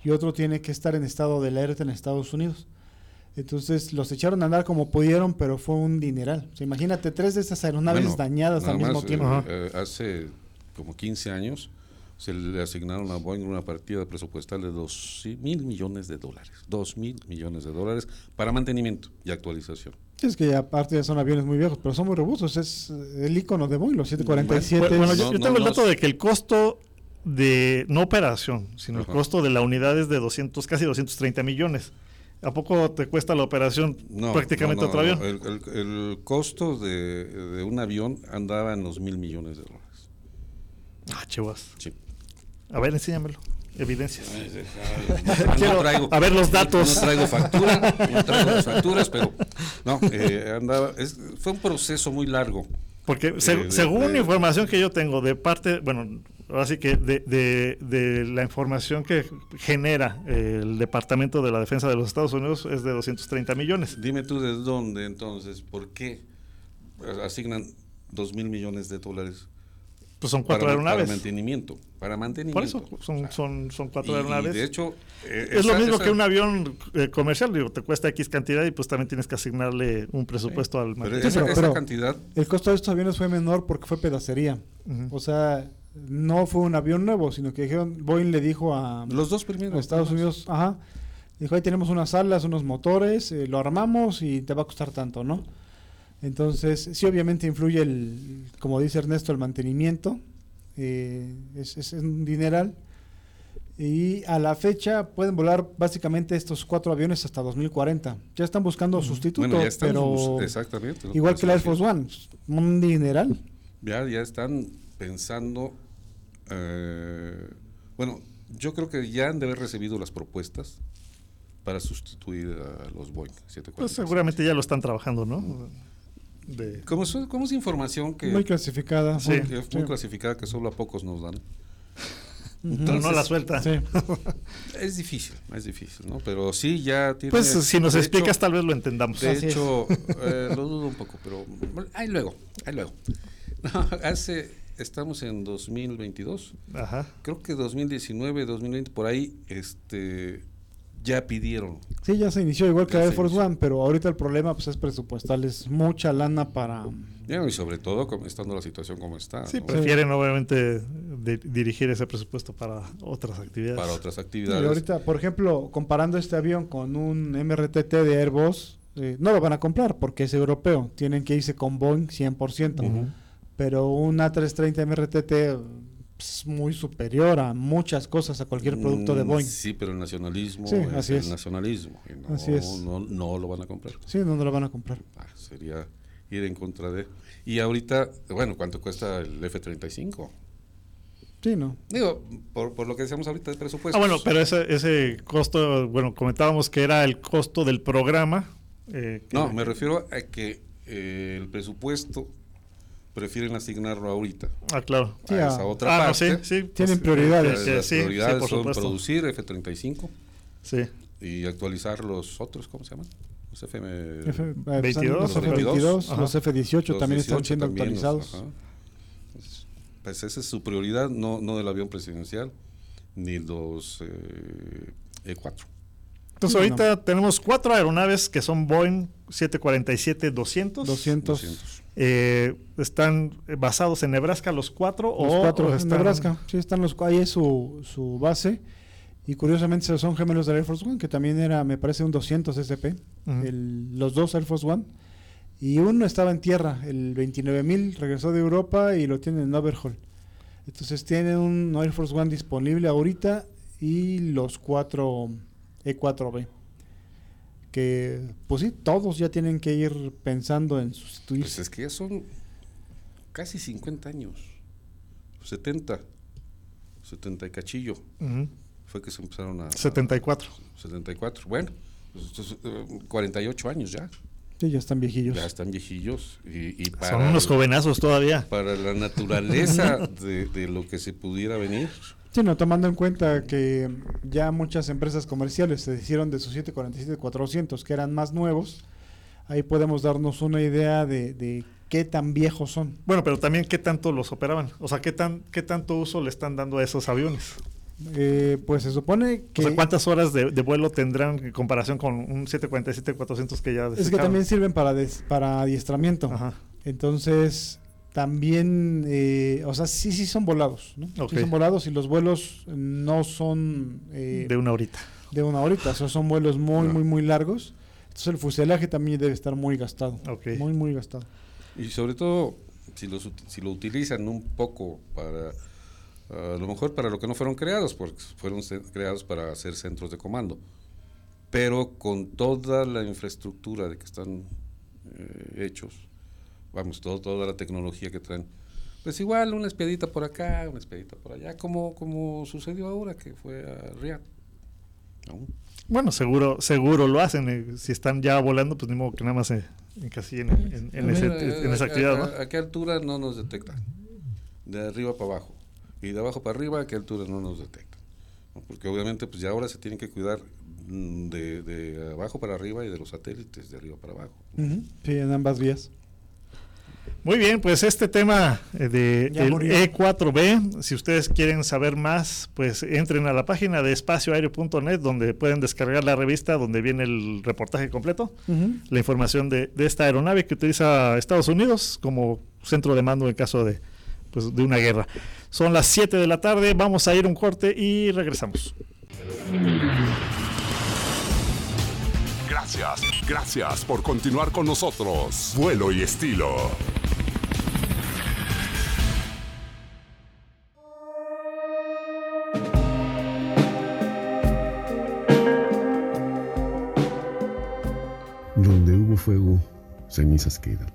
y otro tiene que estar en estado de alerta en Estados Unidos. Entonces los echaron a andar como pudieron, pero fue un dineral. O sea, imagínate tres de estas aeronaves Bueno, dañadas al mismo más, tiempo. eh, eh, hace como 15 años se le asignaron a Boeing una partida presupuestal de dos mil millones de dólares. Dos mil millones de dólares para mantenimiento y actualización. Es que aparte ya son aviones muy viejos, pero son muy robustos. Es el icono de Boeing, los 747. Bueno, no, yo, yo no, tengo el no dato sé. de que el costo de, no operación, sino Ajá. el costo de la unidad es de 200, casi 230 millones. ¿A poco te cuesta la operación No, prácticamente no, no, otro no. avión? El, el- el costo de, de un avión andaba en los mil millones de dólares. Ah, chivas. Sí. A ver, enséñamelo. Evidencias. No Quiero traigo- a ver los datos. No traigo factura, no traigo las facturas, pero no, eh, andaba, es- fue un proceso muy largo. Porque se- de- según de- información que yo tengo de parte, bueno, ahora sí que de, de- de la información que genera el Departamento de la Defensa de los Estados Unidos es de 230 millones. Dime tú de dónde entonces, ¿por qué asignan dos mil millones de dólares Pues son cuatro para, aeronaves. para mantenimiento? Para Por mantenimiento. eso son, O sea, son, son cuatro y- y aeronaves. de hecho, eh, es lo mismo esa- que un avión eh, comercial, digo, te cuesta X cantidad y pues también tienes que asignarle un presupuesto al Pero mantenimiento. esa, pero- esa pero- cantidad, El costo de estos aviones fue menor porque fue pedacería. O sea, no fue un avión nuevo, sino que dijeron, Boeing le dijo a, los dos a primeros. Estados. Unidos, ajá, dijo, ahí tenemos unas alas, unos motores, eh, lo armamos y te va a costar tanto, ¿no? Entonces, sí, obviamente influye el, como dice Ernesto, el mantenimiento, eh, es, es un dineral. Y a la fecha pueden volar básicamente estos cuatro aviones hasta 2040. Ya están buscando sustitutos, Bueno, ya están pero exactamente. igual que el Air. Force One, un dineral. Ya, ya están pensando. eh, bueno, yo creo que ya han de haber recibido las propuestas para sustituir a los Boeing 747. Pues seguramente ya lo están trabajando, ¿no? De- Como, es- como es información que, Muy clasificada. Sí. muy- clasificada, que solo a pocos nos dan. Ujú. no, la suelta. Sí. Es difícil, es difícil, ¿no? Pero sí ya tiene... Pues si nos explicas hecho- tal vez lo entendamos. De Así hecho, eh, lo dudo un poco, pero ahí luego, ahí luego. No, hace, estamos en 2022, Ajá. creo que 2019, 2020, por ahí, este, ya pidieron. Sí, ya se inició igual que Air Force inició. One, pero ahorita el problema pues es presupuestal, es mucha lana para... Y sobre todo, estando la situación como está, Sí, ¿no? prefieren obviamente de- dirigir ese presupuesto para otras actividades. para otras Y actividades. ahorita, por ejemplo, comparando este avión con un MRTT de Airbus, eh, no lo van a comprar porque es europeo, tienen que irse con Boeing 100%, Ujú. pero un A330 MRTT es muy superior a muchas cosas, a cualquier producto de Mm, Boeing. Sí, pero el nacionalismo Sí, es así el es. nacionalismo. y no, Así es. No, no lo van a comprar. Sí, no, no lo van a comprar. Ah, sería ir en contra de. Y ahorita, bueno, ¿cuánto cuesta el F-35? Sí, ¿no? Digo, por, por, lo que decíamos ahorita de presupuesto. Ah, bueno, pero ese, ese costo, bueno, comentábamos que era el costo del programa. Eh, no, me refiero a que eh, el presupuesto prefieren asignarlo ahorita. Ah, claro. A esa otra ah, parte. No, sí, sí. Tienen prioridades. Las sí, prioridades por son supuesto. producir F-35 Sí. y actualizar los otros, ¿cómo se llaman? Los FM... F, eh, 22, los F-22, 22, los F-18 los también están 18 siendo también, los- actualizados. ajá. Pues, Pues esa es su prioridad, no, no del avión presidencial, ni los eh, E4. Entonces Sí, ahorita tenemos cuatro aeronaves que son Boeing 747-200. 200. 200. Eh, están basados en Nebraska los cuatro Los o, cuatro o en están- Nebraska. Sí, están los, ahí es su, su base. Y curiosamente son gemelos del Air Force One, que también era, me parece, un 200 SP. El- los dos Air Force One. Y uno estaba en tierra, el 29000, regresó de Europa y lo tienen en Overhaul. Entonces tienen un Air Force One disponible ahorita y los cuatro E4B. Que, pues sí, todos ya tienen que ir pensando en Pues sustituirse. es que ya son casi 50 años, 70, 70 y cachillo, Ujú. fue que se empezaron a... 74. 74, bueno, pues esto es, eh, 48 años ya, Sí, ya están viejillos. ya están viejillos y, y para, Son unos jovenazos todavía. para la naturaleza de, de lo que se pudiera venir. Sí, no, tomando en cuenta que ya muchas empresas comerciales se hicieron de sus 747-400, que eran más nuevos, ahí podemos darnos una idea de, de qué tan viejos son. Bueno, pero también qué tanto los operaban. O sea, qué, tan, qué tanto uso le están dando a esos aviones. Eh, pues se supone que... O sea, ¿cuántas horas de, de vuelo tendrán en comparación con un 747-400 que ya es que desecharon? también sirven para, des- para adiestramiento. Ajá. Entonces, también, eh, o sea, sí, sí son volados, ¿no? Ok. Sí son volados y los vuelos no son eh, De una horita. de una horita, o sea, son vuelos muy, No. muy, muy largos. Entonces el fuselaje también debe estar muy gastado. Ok. Muy, muy gastado. Y sobre todo, si, los, si lo utilizan un poco para, a lo mejor para lo que no fueron creados, porque fueron creados para hacer centros de comando, pero con toda la infraestructura de que están eh, hechos, vamos, todo- toda la tecnología que traen, pues igual una espiadita por acá, una espiadita por allá, como, como sucedió ahora que fue a Riyadh. ¿no? Bueno, seguro, seguro lo hacen. eh, Si están ya volando, pues ni modo que nada más se encasillen en, en- en ese- ver, en esa a- actividad, a, ¿no? a qué altura no nos detectan? De arriba para abajo. Y de abajo para arriba, ¿a qué altura no nos detectan? ¿No? Porque obviamente pues ya ahora se tienen que cuidar mm, de, de abajo para arriba y de los satélites de arriba para abajo. Ujú, Sí, en ambas vías. Muy bien, pues este tema eh, de Ya el murió. E4B, si ustedes quieren saber más, pues entren a la página de espacioaéreo.net donde pueden descargar la revista donde viene el reportaje completo, Ujú. la información de, de esta aeronave que utiliza Estados Unidos como centro de mando en caso de, pues, de una guerra. Son las 7 de la tarde, vamos a ir a un corte y regresamos. Gracias, por continuar con nosotros. Vuelo y estilo. Donde hubo fuego, cenizas quedan.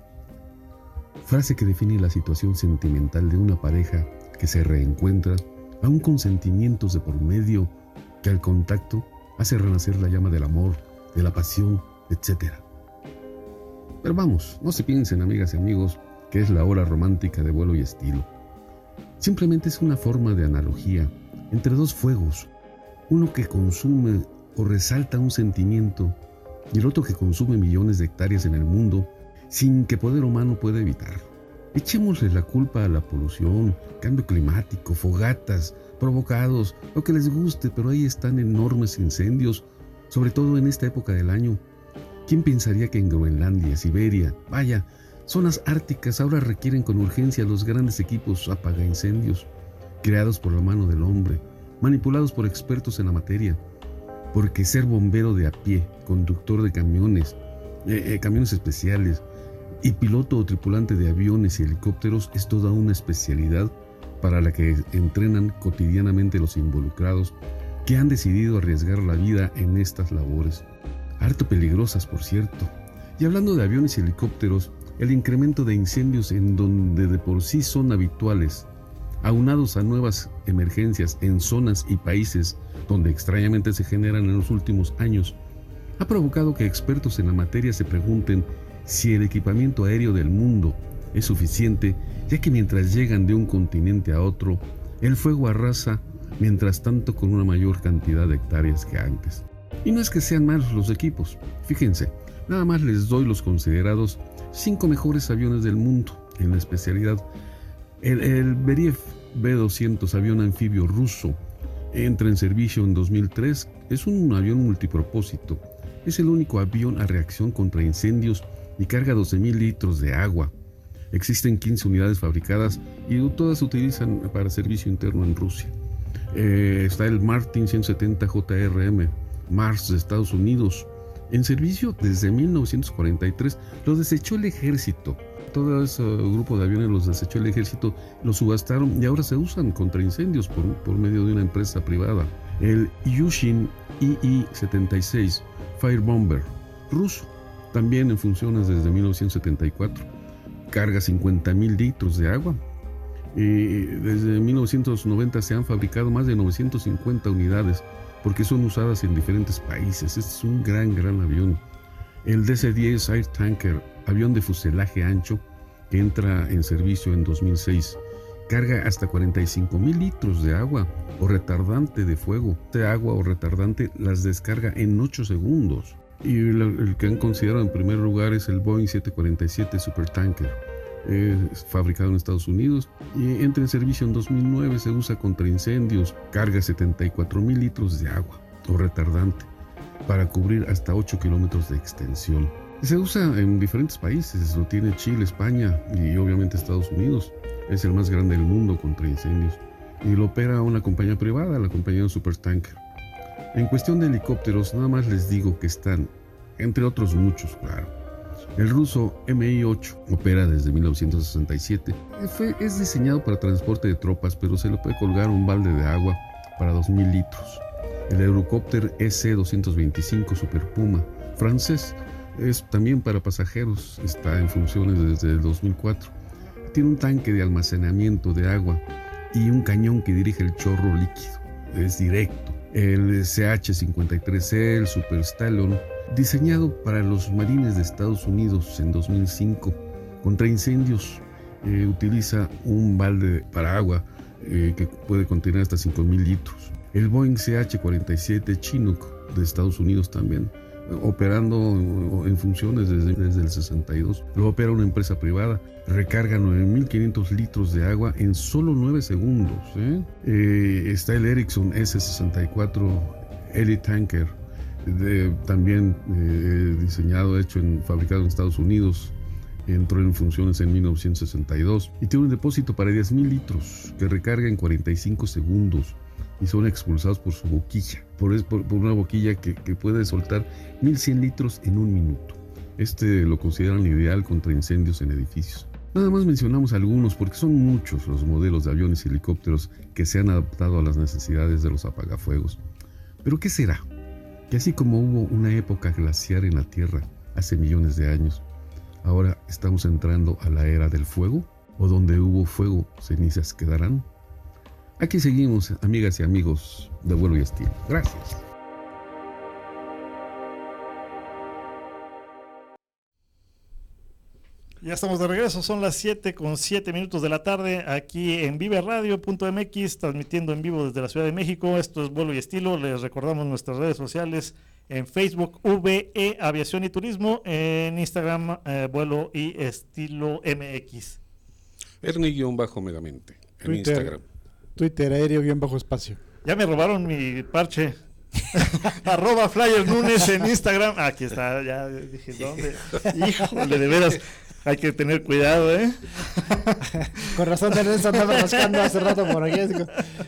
Frase que define la situación sentimental de una pareja que se reencuentra, aún con sentimientos de por medio, que al contacto hace renacer la llama del amor, de la pasión, etc. Pero vamos, no se piensen, amigas y amigos, que es la hora romántica de vuelo y estilo. Simplemente es una forma de analogía entre dos fuegos, uno que consume o resalta un sentimiento y el otro que consume millones de hectáreas en el mundo sin que poder humano pueda evitarlo. Echémosle la culpa a la polución, cambio climático, fogatas, provocados, lo que les guste, pero ahí están enormes incendios, sobre todo en esta época del año. ¿Quién pensaría que en Groenlandia, Siberia, vaya, zonas árticas ahora requieren con urgencia los grandes equipos apaga incendios, creados por la mano del hombre, manipulados por expertos en la materia? porque ser bombero de a pie, conductor de camiones, eh, eh, camiones especiales y piloto o tripulante de aviones y helicópteros es toda una especialidad para la que entrenan cotidianamente los involucrados que han decidido arriesgar la vida en estas labores. Harto peligrosas, por cierto. Y hablando de aviones y helicópteros, el incremento de incendios en donde de por sí son habituales, aunados a nuevas emergencias en zonas y países donde extrañamente se generan en los últimos años, ha provocado que expertos en la materia se pregunten si el equipamiento aéreo del mundo es suficiente, ya que mientras llegan de un continente a otro, el fuego arrasa mientras tanto con una mayor cantidad de hectáreas que antes. Y no es que sean malos los equipos, fíjense, nada más les doy los considerados cinco mejores aviones del mundo en la especialidad. El, el Beriev B-200, avión anfibio ruso, entra en servicio en 2003, es un avión multipropósito. Es el único avión a reacción contra incendios y carga 12.000 litros de agua. Existen 15 unidades fabricadas y todas se utilizan para servicio interno en Rusia. Eh, está el Martin 170 JRM, Mars de Estados Unidos, en servicio desde 1943. Lo desechó el ejército. Todo ese grupo de aviones los desechó el ejército, los subastaron y ahora se usan contra incendios por, por medio de una empresa privada. El Yushin II-76 Firebomber, ruso, también en funciones desde 1974. Carga 50.000 litros de agua. Y desde 1990 se han fabricado más de 950 unidades porque son usadas en diferentes países. Este es un gran, gran avión. El DC-10 Air Tanker, avión de fuselaje ancho, que entra en servicio en 2006, carga hasta 45 mil litros de agua o retardante de fuego. Este agua o retardante las descarga en 8 segundos. Y el, que han considerado en primer lugar es el Boeing 747 Supertanker. Fabricado en Estados Unidos y entra en servicio en 2009. Se usa contra incendios, carga 74 mil litros de agua o retardante para cubrir hasta 8 kilómetros de extensión. Se usa en diferentes países, lo tiene Chile, España y obviamente Estados Unidos. Es el más grande del mundo contra incendios y lo opera una compañía privada, la compañía Supertanker. En cuestión de helicópteros, nada más les digo que están, entre otros muchos, claro. El ruso Mi-8 opera desde 1967. es diseñado para transporte de tropas, pero se le puede colgar un balde de agua para 2.000 litros. El Eurocopter SC-225 Super Puma, francés, es también para pasajeros, está en funciones desde el 2004. Tiene un tanque de almacenamiento de agua y un cañón que dirige el chorro líquido. Es directo el CH-53E, el Super Stallion, diseñado para los marines de Estados Unidos en 2005 contra incendios. Eh, utiliza un balde para agua eh, que puede contener hasta 5.000 litros. El Boeing CH-47 Chinook de Estados Unidos también operando en funciones desde, el 62. Lo opera una empresa privada. Recarga 9.500 litros de agua en solo 9 segundos. ¿eh? Eh, está el Ericsson S64 Elite Tanker, también eh, diseñado, hecho, en, fabricado en Estados Unidos. Entró en funciones en 1962 y tiene un depósito para 10.000 litros que recarga en 45 segundos y son expulsados por su boquilla, por, por, una boquilla que, que, puede soltar 1100 litros en un minuto. Este lo consideran ideal contra incendios en edificios. Nada más mencionamos algunos porque son muchos los modelos de aviones y helicópteros que se han adaptado a las necesidades de los apagafuegos. Pero ¿qué será? Que así como hubo una época glaciar en la Tierra hace millones de años, ahora estamos entrando a la era del fuego, o donde hubo fuego, cenizas quedarán. Aquí seguimos, amigas y amigos de vuelo y estilo. Gracias. Ya estamos de regreso, son las 7 con 7 minutos de la tarde aquí en viveradio.mx, transmitiendo en vivo desde la Ciudad de México. Esto es vuelo y estilo. Les recordamos nuestras redes sociales en Facebook, VE Aviación y Turismo, en Instagram, eh, vuelo y estilo MX. Ernie-Megamente en Instagram. Twitter aéreo-espacio. Ya me robaron mi parche. Arroba Flyer Nunes en Instagram. Aquí está, ya dije, ¿dónde? Híjole, de veras, hay que tener cuidado, ¿eh? Con razón Ernesto andaba rascando hace rato por aquí.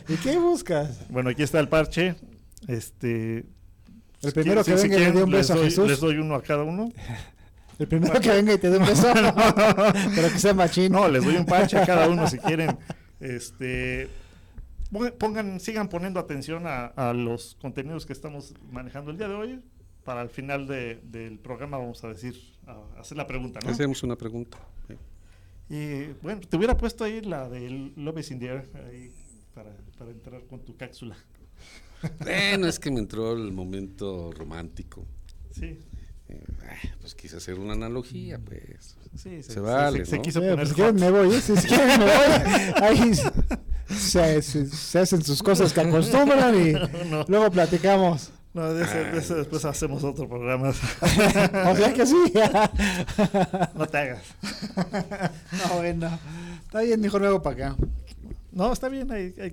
¿Y qué buscas? Bueno, aquí está el parche. Este. El primero que venga y le dé un beso a Jesús. Les doy uno a cada uno. El primero que venga y te dé un beso. Pero que sea machín. No, les doy un parche a cada uno si quieren. Este pongan, sigan poniendo atención a, los contenidos que estamos manejando el día de hoy. para el final de- del programa vamos a decir, a hacer la pregunta, ¿no? Hacemos una pregunta. Y bueno, te hubiera puesto ahí la de Love is in the Air, ahí para, para entrar con tu cápsula. Bueno, es que me entró el momento romántico. Sí, Eh, pues quise hacer una analogía, pues. Sí, Se vale, se ¿no? quiso Eh, poner pues, si quieren hot. me voy, ¿eh? si si quieren me voy. Ahí se, se- se hacen sus cosas que acostumbran y No. luego platicamos. No, de ese, de ese después hacemos otro programa. O sea que sí. no te hagas. no, bueno. Está bien, dijo luego para acá. No, está bien, ahí, ahí.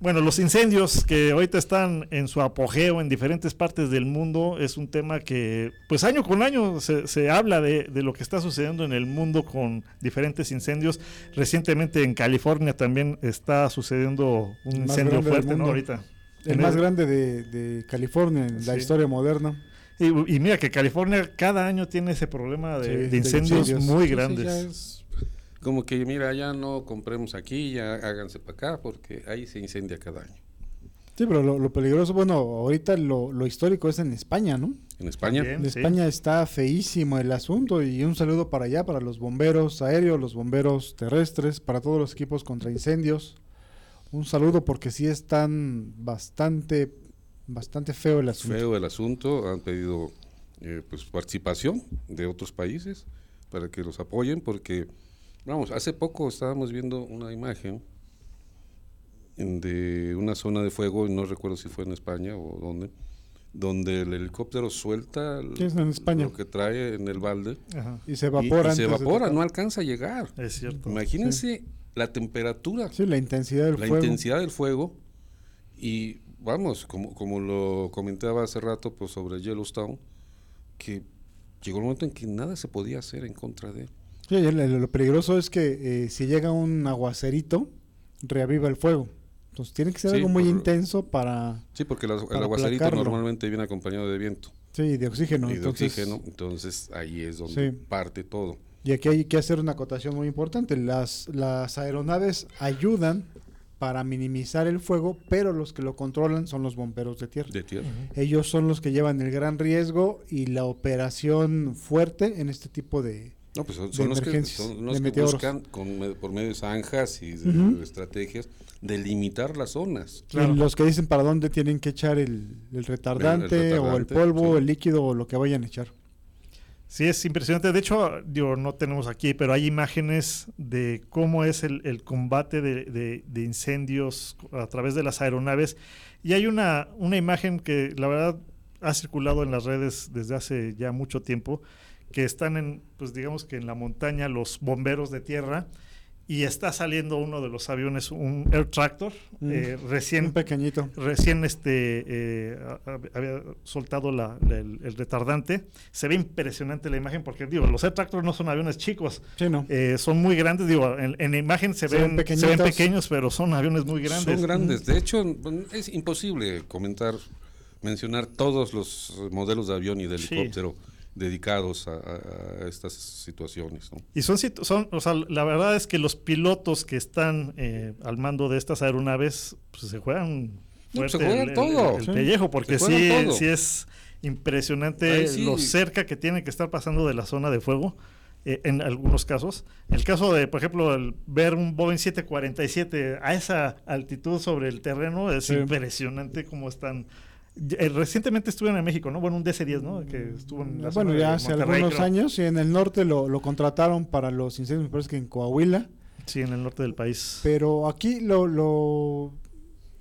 Bueno, los incendios que ahorita están en su apogeo en diferentes partes del mundo es un tema que, pues año con año se, se habla de, de lo que está sucediendo en el mundo con diferentes incendios. Recientemente en California también está sucediendo un El incendio fuerte, ¿no? Ahorita. El más grande de, de California en la historia moderna. Y, y mira que California cada año tiene ese problema de, Sí, de de incendios, incendios. muy Sí, sí, grandes. Como que, mira, ya no compremos aquí, ya háganse para acá, porque ahí se incendia cada año. Sí, pero lo, lo peligroso, bueno, ahorita lo, lo histórico es en España, ¿no? En España, También. En Sí. España está feísimo el asunto y un saludo para allá, para los bomberos aéreos, los bomberos terrestres, para todos los equipos contra incendios. Un saludo porque sí están bastante, bastante feo el asunto. feo el asunto, han pedido eh, pues participación de otros países para que los apoyen, porque, vamos, hace poco estábamos viendo una imagen en- de una zona de fuego, y no recuerdo si fue en España o dónde, donde el helicóptero suelta el- Sí, es en España. lo que trae en el balde Ajá, Y se evapora. y, se evapora, no alcanza a llegar. es cierto. Imagínense la temperatura Sí, la intensidad del la fuego. intensidad del fuego y vamos, como, como lo comentaba hace rato pues, sobre Yellowstone, que llegó el momento en que nada se podía hacer en contra de... Sí, lo, peligroso es que eh, si llega un aguacerito, reaviva el fuego. Entonces tiene que ser Sí, algo muy por- intenso para... Sí, porque el, aguacerito normalmente viene acompañado de viento Sí, de oxígeno. y de entonces, oxígeno, entonces ahí es donde Sí. parte todo. Y aquí hay que hacer una acotación muy importante. Las, las aeronaves ayudan para minimizar el fuego, pero los que lo controlan son los bomberos de tierra. De tierra. Ellos son los que llevan el gran riesgo y la operación fuerte en este tipo de... No, pues son, son los que, son los que buscan con, por medio de zanjas y de, Ujú. estrategias de limitar las zonas. Claro. y Los que dicen para dónde tienen que echar el, el retardante, o el retardante, polvo, sí. el líquido o lo que vayan a echar. Sí, es impresionante. De hecho, digo, no tenemos aquí, pero hay imágenes de cómo es el, el combate de, de- de incendios a través de las aeronaves. Y hay una, una imagen que la verdad ha circulado en las redes desde hace ya mucho tiempo, que están en, pues digamos que en la montaña los bomberos de tierra y está saliendo uno de los aviones, un Air Tractor, Mm. eh, recién Un pequeñito. recién este eh, había soltado la- la- el, el retardante. Se ve impresionante la imagen porque digo, los Air Tractor no son aviones chicos, Sí, ¿no? eh, son muy grandes. Digo, en, en la imagen se, Se ven, ven se ven pequeños, pero son aviones muy grandes. Son grandes. De hecho, es imposible comentar, mencionar todos los modelos de avión y de Sí. Dedicados a, a- a estas situaciones. ¿no? Y son, son, o sea, la verdad es que los pilotos que están eh, al mando de estas aeronaves, pues se juegan No, fuerte se juegan el, el- todo. el Sí. pellejo, porque sí, todo. sí es impresionante sí. lo cerca que tiene que estar pasando de la zona de fuego. eh, en algunos casos. El caso de, por ejemplo, el ver un Boeing 747 a esa altitud sobre el terreno es Sí. impresionante cómo están. Eh, Recientemente estuvieron en México, ¿no? Bueno, un DC-10, ¿no? Que estuvo en la Bueno, ya hace algunos creo. años y en el norte lo, lo contrataron para los incendios, me parece que en Coahuila. Sí, en el norte del país. Pero aquí lo, lo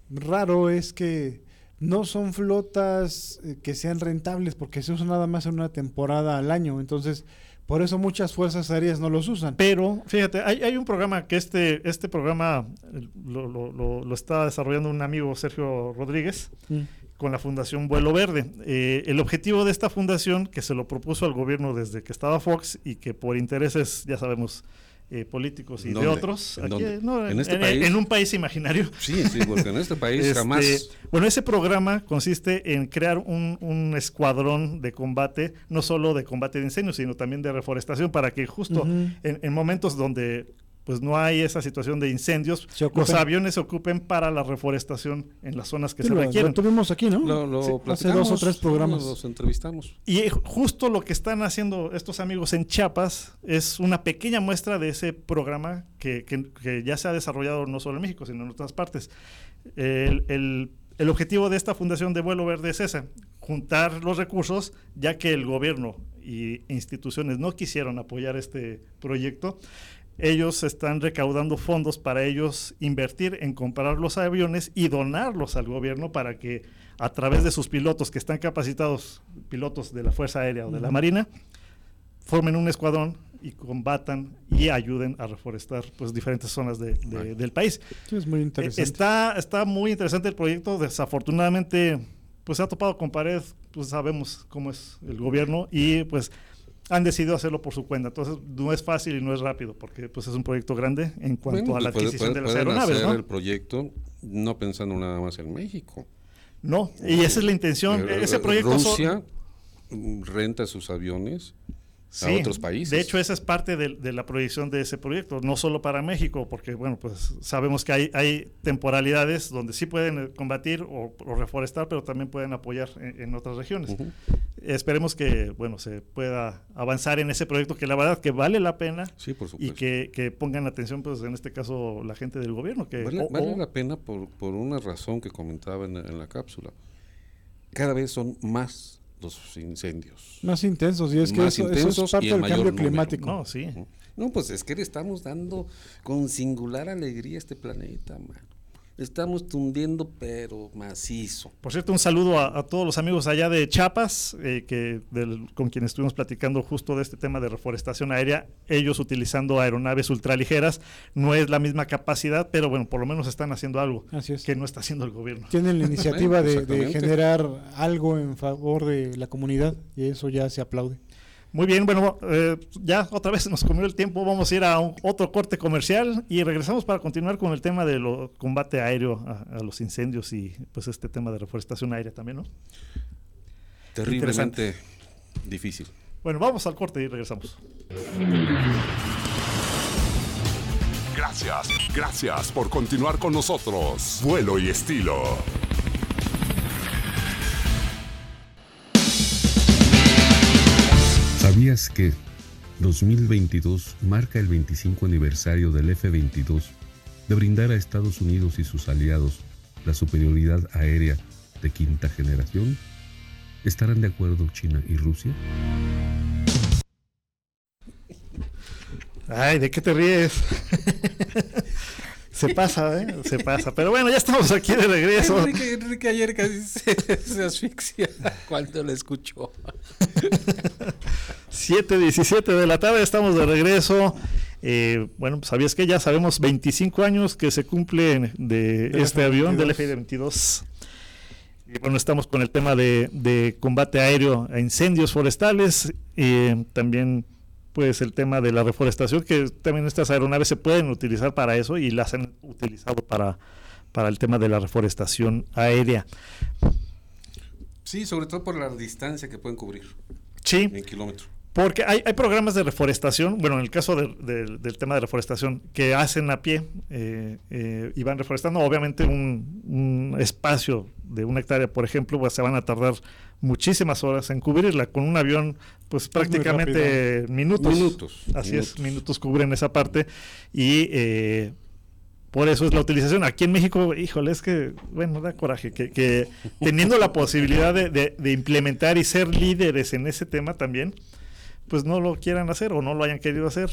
raro es que no son flotas eh, que sean rentables porque se usan nada más en una temporada al año. Entonces, por eso muchas fuerzas aéreas no los usan. Pero, fíjate, hay, hay un programa que este, este programa eh, lo, lo- lo- lo está desarrollando un amigo, Sergio Rodríguez, Mm. Con la Fundación Vuelo Verde. Eh, el objetivo de esta fundación, que se lo propuso al gobierno desde que estaba Fox y que por intereses, ya sabemos, eh, políticos y ¿En de otros, ¿En aquí, dónde? no, ¿En este en, país? en un país imaginario. Sí, sí, porque en este país Este, jamás... Bueno, ese programa consiste en crear un, un escuadrón de combate, no solo de combate de incendios, sino también de reforestación, para que justo en momentos donde pues no hay esa situación de incendios, Se los aviones se ocupen para la reforestación en las zonas que Sí, se lo, requieren. lo tuvimos aquí, ¿no? Lo, lo Sí, hace platicamos, dos o tres programas. Los entrevistamos. Y justo lo que están haciendo estos amigos en Chiapas es una pequeña muestra de ese programa que, que- que ya se ha desarrollado no solo en México, sino en otras partes. El, el- el objetivo de esta Fundación de Vuelo Verde es ese, juntar los recursos, ya que el gobierno y instituciones no quisieron apoyar este proyecto. Ellos están recaudando fondos para ellos invertir en comprar los aviones y donarlos al gobierno para que a través de sus pilotos que están capacitados, pilotos de la Fuerza Aérea o de la Marina, formen un escuadrón y combatan y ayuden a reforestar pues diferentes zonas de- de- del país. Sí, es muy interesante. Está, está muy interesante el proyecto. Desafortunadamente, pues se ha topado con pared. Pues sabemos cómo es el gobierno y pues han decidido hacerlo por su cuenta. Entonces no es fácil y no es rápido porque pues es un proyecto grande en cuanto Bueno, a la puede- adquisición puede- de las aeronaves, hacer ¿no? el proyecto no pensando nada más en México. No, y esa es la intención. Eh, Ese proyecto so- Rusia renta sus aviones Sí, a otros países. De hecho, esa es parte de, de la proyección de ese proyecto, no solo para México, porque bueno, pues sabemos que hay, hay temporalidades donde sí pueden eh, combatir o, o reforestar, pero también pueden apoyar en, en otras regiones. Esperemos que bueno se pueda avanzar en ese proyecto que la verdad que vale la pena Sí, por y que, que pongan atención, pues en este caso la gente del gobierno. Que, Vale, o- vale o- la pena por, por una razón que comentaba en, en la cápsula. Cada vez son más los incendios. Más intensos, y es que Más eso, es parte del cambio número. climático. no, sí. No, pues es que le estamos dando con singular alegría a este planeta, man. Estamos tundiendo, pero macizo. Por cierto, un saludo a, a todos los amigos allá de Chiapas, eh, que del- con quienes estuvimos platicando justo de este tema de reforestación aérea, ellos utilizando aeronaves ultraligeras, no es la misma capacidad, pero bueno, por lo menos están haciendo algo Así es. que no está haciendo el gobierno. Tienen la iniciativa de- generar algo en favor de la comunidad y eso ya se aplaude. Muy bien, bueno, eh, ya otra vez nos comió el tiempo, vamos a ir a un- otro corte comercial y regresamos para continuar con el tema del combate aéreo a, a los incendios y pues este tema de reforestación aérea también, ¿no? Terriblemente difícil. Bueno, vamos al corte y regresamos. Gracias, gracias por continuar con nosotros. Vuelo y estilo. ¿Sabías que 2022 marca el 25 aniversario del F-22 de brindar a Estados Unidos y sus aliados la superioridad aérea de quinta generación? ¿Estarán de acuerdo China y Rusia? Ay, ¿de qué te ríes? se pasa, ¿eh? Se pasa. Pero bueno, ya estamos aquí de regreso. Enrique, Enrique ayer casi se, se asfixia cuando lo escuchó. 7.17 de la tarde, estamos de regreso. Eh, bueno, ¿sabías que ya sabemos 25 años que se cumplen de este avión, del F-22? F-22? Y bueno, estamos con el tema de, de combate aéreo a incendios forestales y también pues el tema de la reforestación, que también estas aeronaves se pueden utilizar para eso y las han utilizado para, para el tema de la reforestación aérea. Sí, sobre todo por la distancia que pueden cubrir Sí, en kilómetros. Porque hay, hay programas de reforestación, bueno, en el caso de- de- del tema de reforestación, que hacen a pie eh, eh, y van reforestando, obviamente un, un espacio de una hectárea, por ejemplo, pues se van a tardar muchísimas horas en cubrirla. Con un avión, pues prácticamente minutos. Minutos, Así es, minutos. minutos cubren esa parte y eh, por eso es la utilización. Aquí en México, híjole, es que, bueno, da coraje que, que teniendo la posibilidad de, de- de implementar y ser líderes en ese tema también, pues no lo quieran hacer o no lo hayan querido hacer.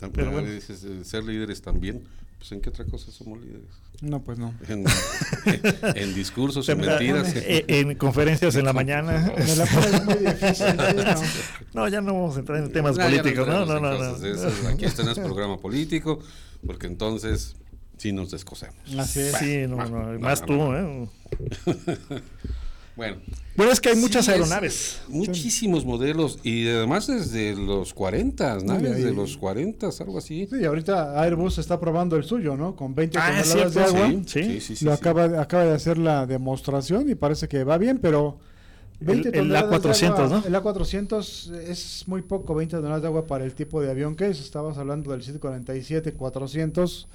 Tam- Pero ah, bueno. dices, eh, ser líderes también. Pues en qué otra cosa somos líderes. No, pues no. En, en discursos, en mentiras. Eh, en conferencias en la mañana. Me la pones muy difícil. sí, no. No, ya no vamos a entrar en temas No, políticos, no, no, en no. no. esas. Aquí este no es programa político, porque entonces sí nos descosemos. Así es. Sí, no, no, más no, tú, no. ¿eh? Bueno, Bueno, es que hay muchas Sí, es- aeronaves. muchísimos modelos y además desde los 40, ¿no? No, y Desde ahí- los 40, algo así. Sí, ahorita Airbus está probando el suyo, ¿no? Con 20 Ah, toneladas de cierto, agua. sí. sí, sí, sí, lo sí. acaba, de- acaba de hacer la demostración y parece que va bien, pero 20 el, el toneladas de A400, agua, ¿no? El A400 es muy poco, 20 toneladas de agua para el tipo de avión que es. Estabas hablando del 747-400,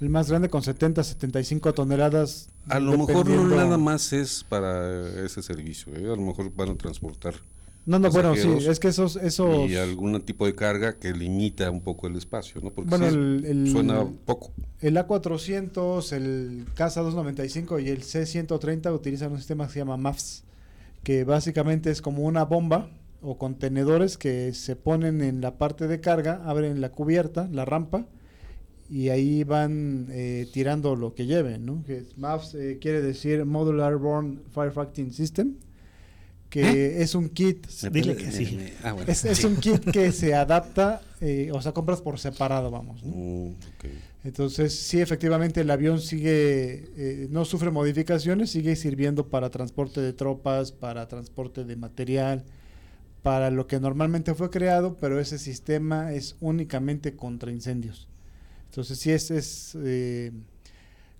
el más grande con 70, 75 toneladas. A lo mejor no nada más es para ese servicio, ¿eh? a lo mejor van a transportar No, no, bueno, sí, es que esos... esos y algún tipo de carga que limita un poco el espacio, ¿no? Porque Bueno, sí, el- el- suena poco. El A400, el CASA 295 y el C130 utilizan un sistema que se llama MAFS, que básicamente es como una bomba o contenedores que se ponen en la parte de carga, abren la cubierta, la rampa, y ahí van eh, tirando lo que lleven, ¿no? Que MAFS eh, quiere decir Modular Airborne Firefighting System, que es un kit Dile que sí. Ah, bueno. es, es un kit que se adapta, eh, o sea, compras por separado, vamos. ¿no? Ok. Entonces, sí, efectivamente, el avión sigue, eh, no sufre modificaciones, sigue sirviendo para transporte de tropas, para transporte de material, para lo que normalmente fue creado, pero ese sistema es únicamente contra incendios. Entonces, sí, es, es eh,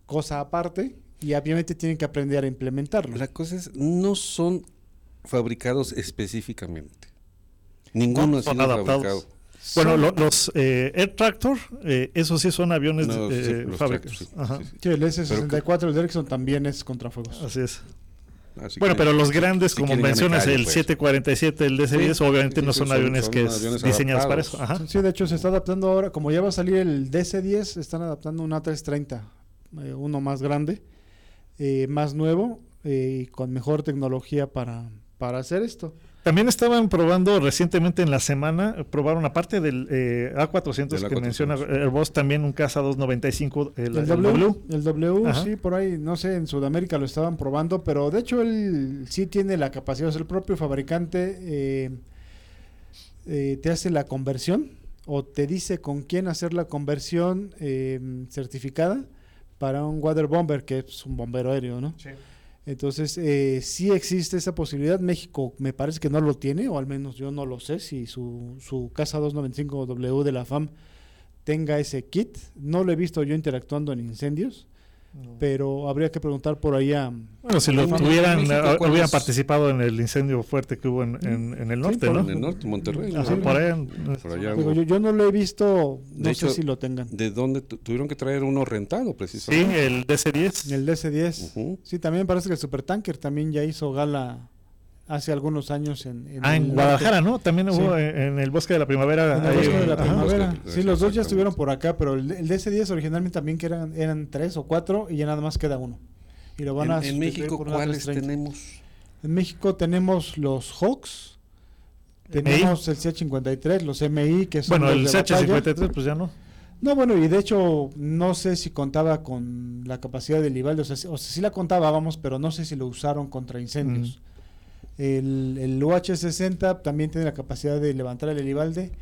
cosa aparte y obviamente tienen que aprender a implementarlo. La cosa es, no son fabricados específicamente. Ninguno No, ha son sido adaptados. fabricado. Bueno, lo- los eh, Air Tractor, eh, esos sí son aviones No, eh, sí, los. Tractor, sí, sí, sí. Sí, el S-64, Pero el Ericsson también es contrafuegos. Así es. Así Bueno, que- pero los grandes, si como mencionas, callo, el pues. 747, el DC-10, Sí, obviamente sí, no son, son- aviones son que es aviones diseñados para eso. Ajá. Sí, de hecho se está adaptando ahora, como ya va a salir el DC-10, están adaptando un A330, eh, uno más grande, eh, más nuevo eh, y con mejor tecnología para, para hacer esto. También estaban probando recientemente en la semana, eh, probaron aparte del eh, A400 Del que A400. menciona Airbus, también un Casa 295, el, El, el W, W. el W, Ajá. sí, por ahí, no sé, en Sudamérica lo estaban probando, pero de hecho él sí tiene la capacidad, sea, el propio fabricante eh, eh, te hace la conversión o te dice con quién hacer la conversión eh, certificada para un water bomber, que es un bombero aéreo, ¿no? Entonces, eh, sí existe esa posibilidad. México me parece que no lo tiene, o al menos yo no lo sé, si su, su Casa 295W de la FAM tenga ese kit. No lo he visto yo interactuando en incendios, pero habría que preguntar por ahí a... Bueno, si lo tuvieran, México, ¿cuál hubieran participado en el incendio fuerte que hubo en, en- en el norte, por- ¿no? En el norte, Monterrey. Ajá, ¿no? por allá Digo, yo, yo no lo he visto, no De sé hecho, si lo tengan. ¿De dónde tu- tuvieron que traer uno rentado, Sí, precisamente? el DC-10. El DC-10. Ujú. Sí, también parece que el Supertanker también ya hizo gala hace algunos años en, en Ah, el norte. Guadalajara, ¿no? También Sí. hubo en, en el Bosque de la Primavera. En el bosque de la primavera. Sí, los dos ya estuvieron por acá, pero el, el DC-10 originalmente también que eran, eran tres o cuatro y ya nada más queda uno. Y lo van En, a en México, ¿cuáles 330. tenemos? En México tenemos los Hawks, tenemos el C-53, los MI, que son Bueno, el los de batalla. CH-53, pues ya no. No, bueno, y de hecho no sé si contaba con la capacidad del Ivalde, o sea, sí- o sea, sí la contaba, vamos, pero no sé si lo usaron contra incendios. El, el UH-60 también tiene la capacidad de levantar el helibalde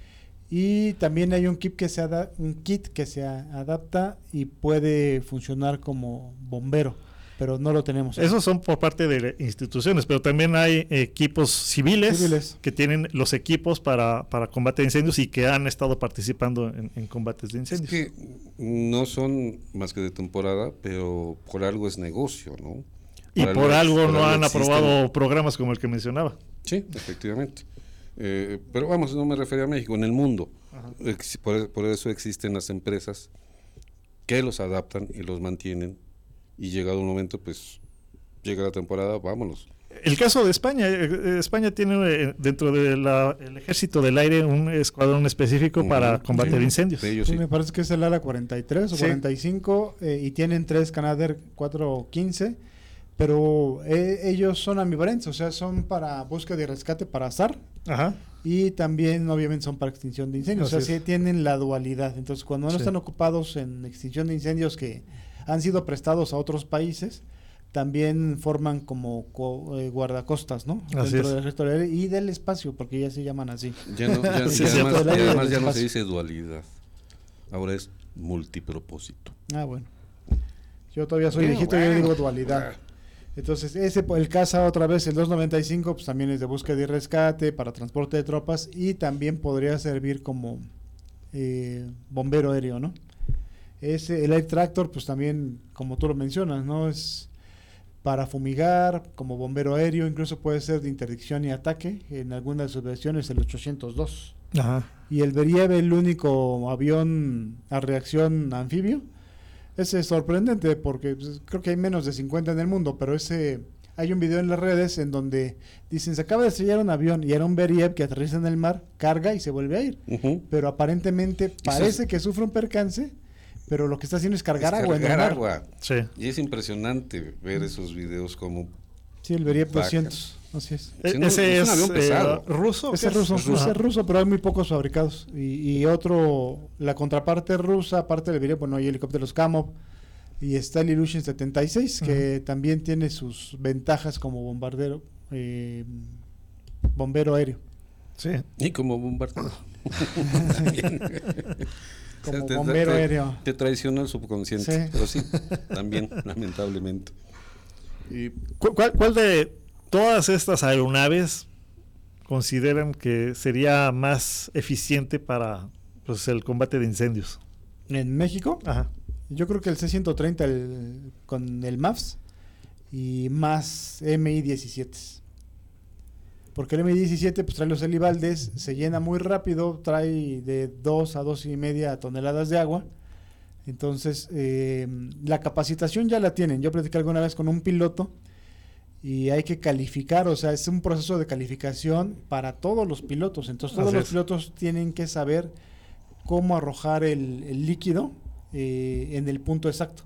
y también hay un kit que se ada- un kit que se a- adapta y puede funcionar como bombero, pero no lo tenemos. Esos son por parte de instituciones, pero también hay equipos civiles, Civiles. que tienen los equipos para, para combate de incendios y que han estado participando en, en combates de Es incendios. que no son más que de temporada, pero por algo es negocio, ¿no? Y por algo no han aprobado programas como el que mencionaba. Sí, efectivamente. Eh, pero vamos, no me refería a México, en el mundo. Por, por eso existen las empresas que los adaptan y los mantienen. Y llegado un momento, pues llega la temporada, vámonos. El caso de España, eh, eh, España tiene eh, dentro del ejército del aire un escuadrón específico Ujú, para combater sí. incendios. De ellos Sí, sí. me parece que es el ala 43 o Sí. 45 eh, y tienen tres Canadair 415, pero eh, ellos son ambivalentes, o sea, son para búsqueda y rescate para azar Ajá. y también obviamente son para extinción de incendios, o sea, es. sí tienen la dualidad. Entonces, cuando no Sí. están ocupados en extinción de incendios que han sido prestados a otros países, también forman como co- eh, guardacostas, ¿no? Así Dentro es. del del aire y del espacio, porque ya se llaman así. Ya no, ya- Sí, además, ya no se dice dualidad. Ahora es multipropósito. Ah, bueno. Yo todavía soy Bueno, viejito y yo digo dualidad. Entonces, ese el CASA otra vez, el 295, pues también es de búsqueda y rescate para transporte de tropas y también podría servir como eh, bombero aéreo, ¿no? Ese, el Air Tractor, pues también, como tú lo mencionas, ¿no? Es para fumigar, como bombero aéreo, incluso puede ser de interdicción y ataque, en algunas de sus versiones el 802. Ajá. Y el Beriev, el único avión a reacción anfibio. Ese es sorprendente porque pues, creo que hay menos de 50 en el mundo, pero ese hay un video en las redes en donde dicen se acaba de estrellar un avión y era un Beriev que aterriza en el mar, carga y se vuelve a ir. Pero aparentemente parece es- que sufre un percance, pero lo que está haciendo es cargar Es agua en el cargar mar. agua. Sí. Y es impresionante ver esos videos como Sí, el Beriev Vaca. 200. Así es. E- no, ese es es, un avión eh, pesado. ruso. Ese ¿qué es ruso, es ruso, pero hay muy pocos fabricados. Y, y otro, la contraparte rusa, aparte del Beriev, bueno, hay helicópteros Kamov. Y está el Illusion 76, que también tiene sus ventajas como bombardero, eh, bombero aéreo. Sí. y como bombardero. Como te- bombero te- aéreo. Te traiciona el subconsciente, Sí. pero sí, también, lamentablemente. ¿Y cu- cuál, cuál de todas estas aeronaves consideran que sería más eficiente para pues, el combate de incendios? En México, Ajá. yo creo que el C-130 el- con el MAFS y más MI-17. Porque el MI-17 pues trae los helibaldes, se llena muy rápido, trae de 2 a 2 y media toneladas de agua. Entonces, eh, la capacitación ya la tienen. Yo platicé alguna vez con un piloto y hay que calificar, o sea, es un proceso de calificación para todos los pilotos. Entonces, todos Así los es. pilotos tienen que saber cómo arrojar el, el líquido eh, en el punto exacto.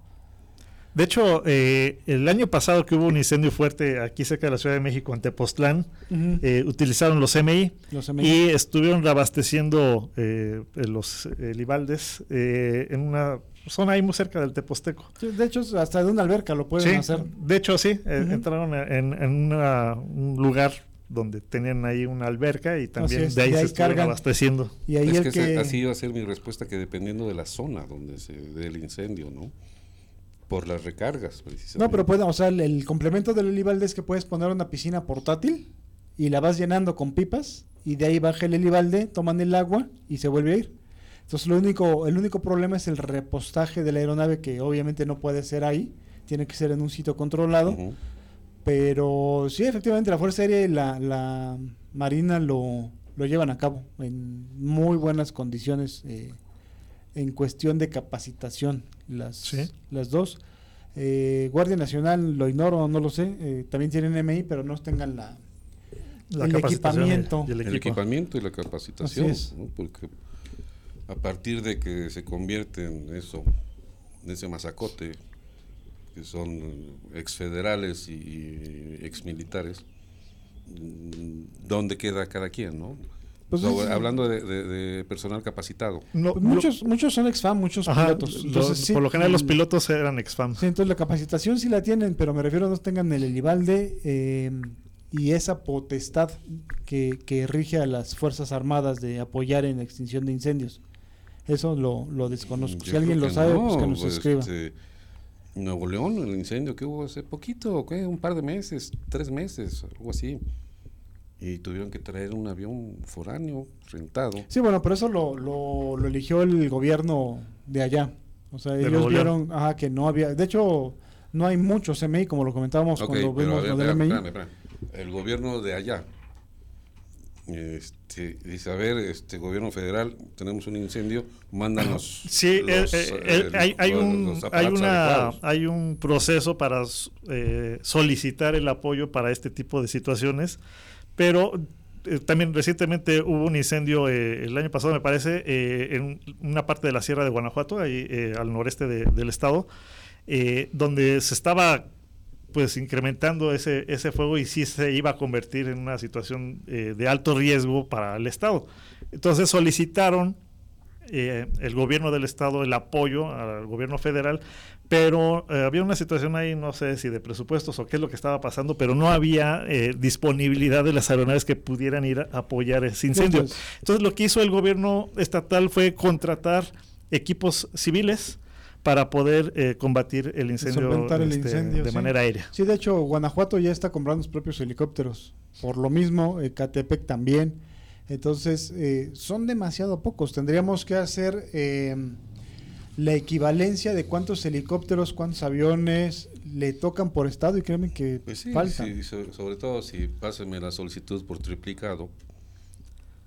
De hecho, eh, el año pasado que hubo un incendio fuerte aquí cerca de la Ciudad de México, en Tepoztlán, eh, utilizaron los MI Los MI. y estuvieron reabasteciendo eh, los libaldes en una zona ahí muy cerca del Teposteco. Sí, De hecho, hasta de una alberca lo pueden Sí, hacer. de hecho sí, eh, entraron en, en una- un lugar donde tenían ahí una alberca y también es, de ahí de se ahí cargan. abasteciendo. Y ahí es el que, que... ese- así iba a ser mi respuesta, que dependiendo de la zona donde se dé el incendio, ¿no? Por las recargas, precisamente. No, pero puede, o sea, el, el complemento del Elibalde es que puedes poner una piscina portátil y la vas llenando con pipas y de ahí baja el Elibalde, toman el agua y se vuelve a ir. Entonces, lo único, el único problema es el repostaje de la aeronave que obviamente no puede ser ahí, tiene que ser en un sitio controlado. Pero sí, efectivamente, la Fuerza Aérea y la, la Marina lo, lo llevan a cabo en muy buenas condiciones eh, en cuestión de capacitación, las, Sí. las dos. Eh, Guardia Nacional, lo ignoro, no lo sé, eh, también tienen MI, pero no tengan la, La el equipamiento. y el equipamiento y la capacitación, Así es. ¿no? porque a partir de que se convierte en eso, en ese masacote, que son exfederales y exmilitares, mm, ¿dónde queda cada quien, no? Pues es- hablando de, de- de personal capacitado. No, Pues lo- muchos, muchos son ex-FAM, muchos ajá, pilotos. sí, por lo general los pilotos eran ex-FAM. Sí, entonces la capacitación sí la tienen, pero me refiero a no tengan el Elibalde eh, y esa potestad que, que rige a las Fuerzas Armadas de apoyar en la extinción de incendios. Eso lo, lo desconozco. Yo si alguien lo sabe, no, pues que nos pues, escriba. este, Nuevo León, el incendio que hubo hace poquito, ¿qué? un par de meses, tres meses, algo así. Y tuvieron que traer un avión foráneo rentado. Sí, bueno, pero eso lo, lo, lo eligió el gobierno de allá. O sea, De ellos Nuevo León. vieron ajá, que no había... De hecho, no hay muchos MI, como lo comentábamos cuando vimos ver, lo del espérame, MI. espérame, espérame. El gobierno de allá este, dice, a ver, este gobierno federal, tenemos un incendio, mándanos. Sí, los, eh, eh, eh, hay, hay un, hay, una, hay un proceso para eh, solicitar el apoyo para este tipo de situaciones, pero también recientemente hubo un incendio eh, el año pasado, me parece, eh, en una parte de la Sierra de Guanajuato, ahí eh, al noreste de- del estado, eh, donde se estaba pues incrementando ese, ese fuego y sí se iba a convertir en una situación eh, de alto riesgo para el Estado. Entonces solicitaron eh, el gobierno del Estado el apoyo al gobierno federal, pero eh, había una situación ahí, no sé si de presupuestos o qué es lo que estaba pasando, pero no había eh, disponibilidad de las aeronaves que pudieran ir a apoyar ese incendio. Entonces lo que hizo el gobierno estatal fue contratar equipos civiles para poder eh, combatir el incendio, Solventar el este, incendio, de sí. manera aérea. Sí, de hecho, Guanajuato ya está comprando sus propios helicópteros. Por lo mismo, eh, Catepec también. Entonces, eh, son demasiado pocos. Tendríamos que hacer eh, la equivalencia de cuántos helicópteros, cuántos aviones le tocan por estado y créeme que Pues sí, faltan. sí, sobre, todo si pásenme la solicitud por triplicado.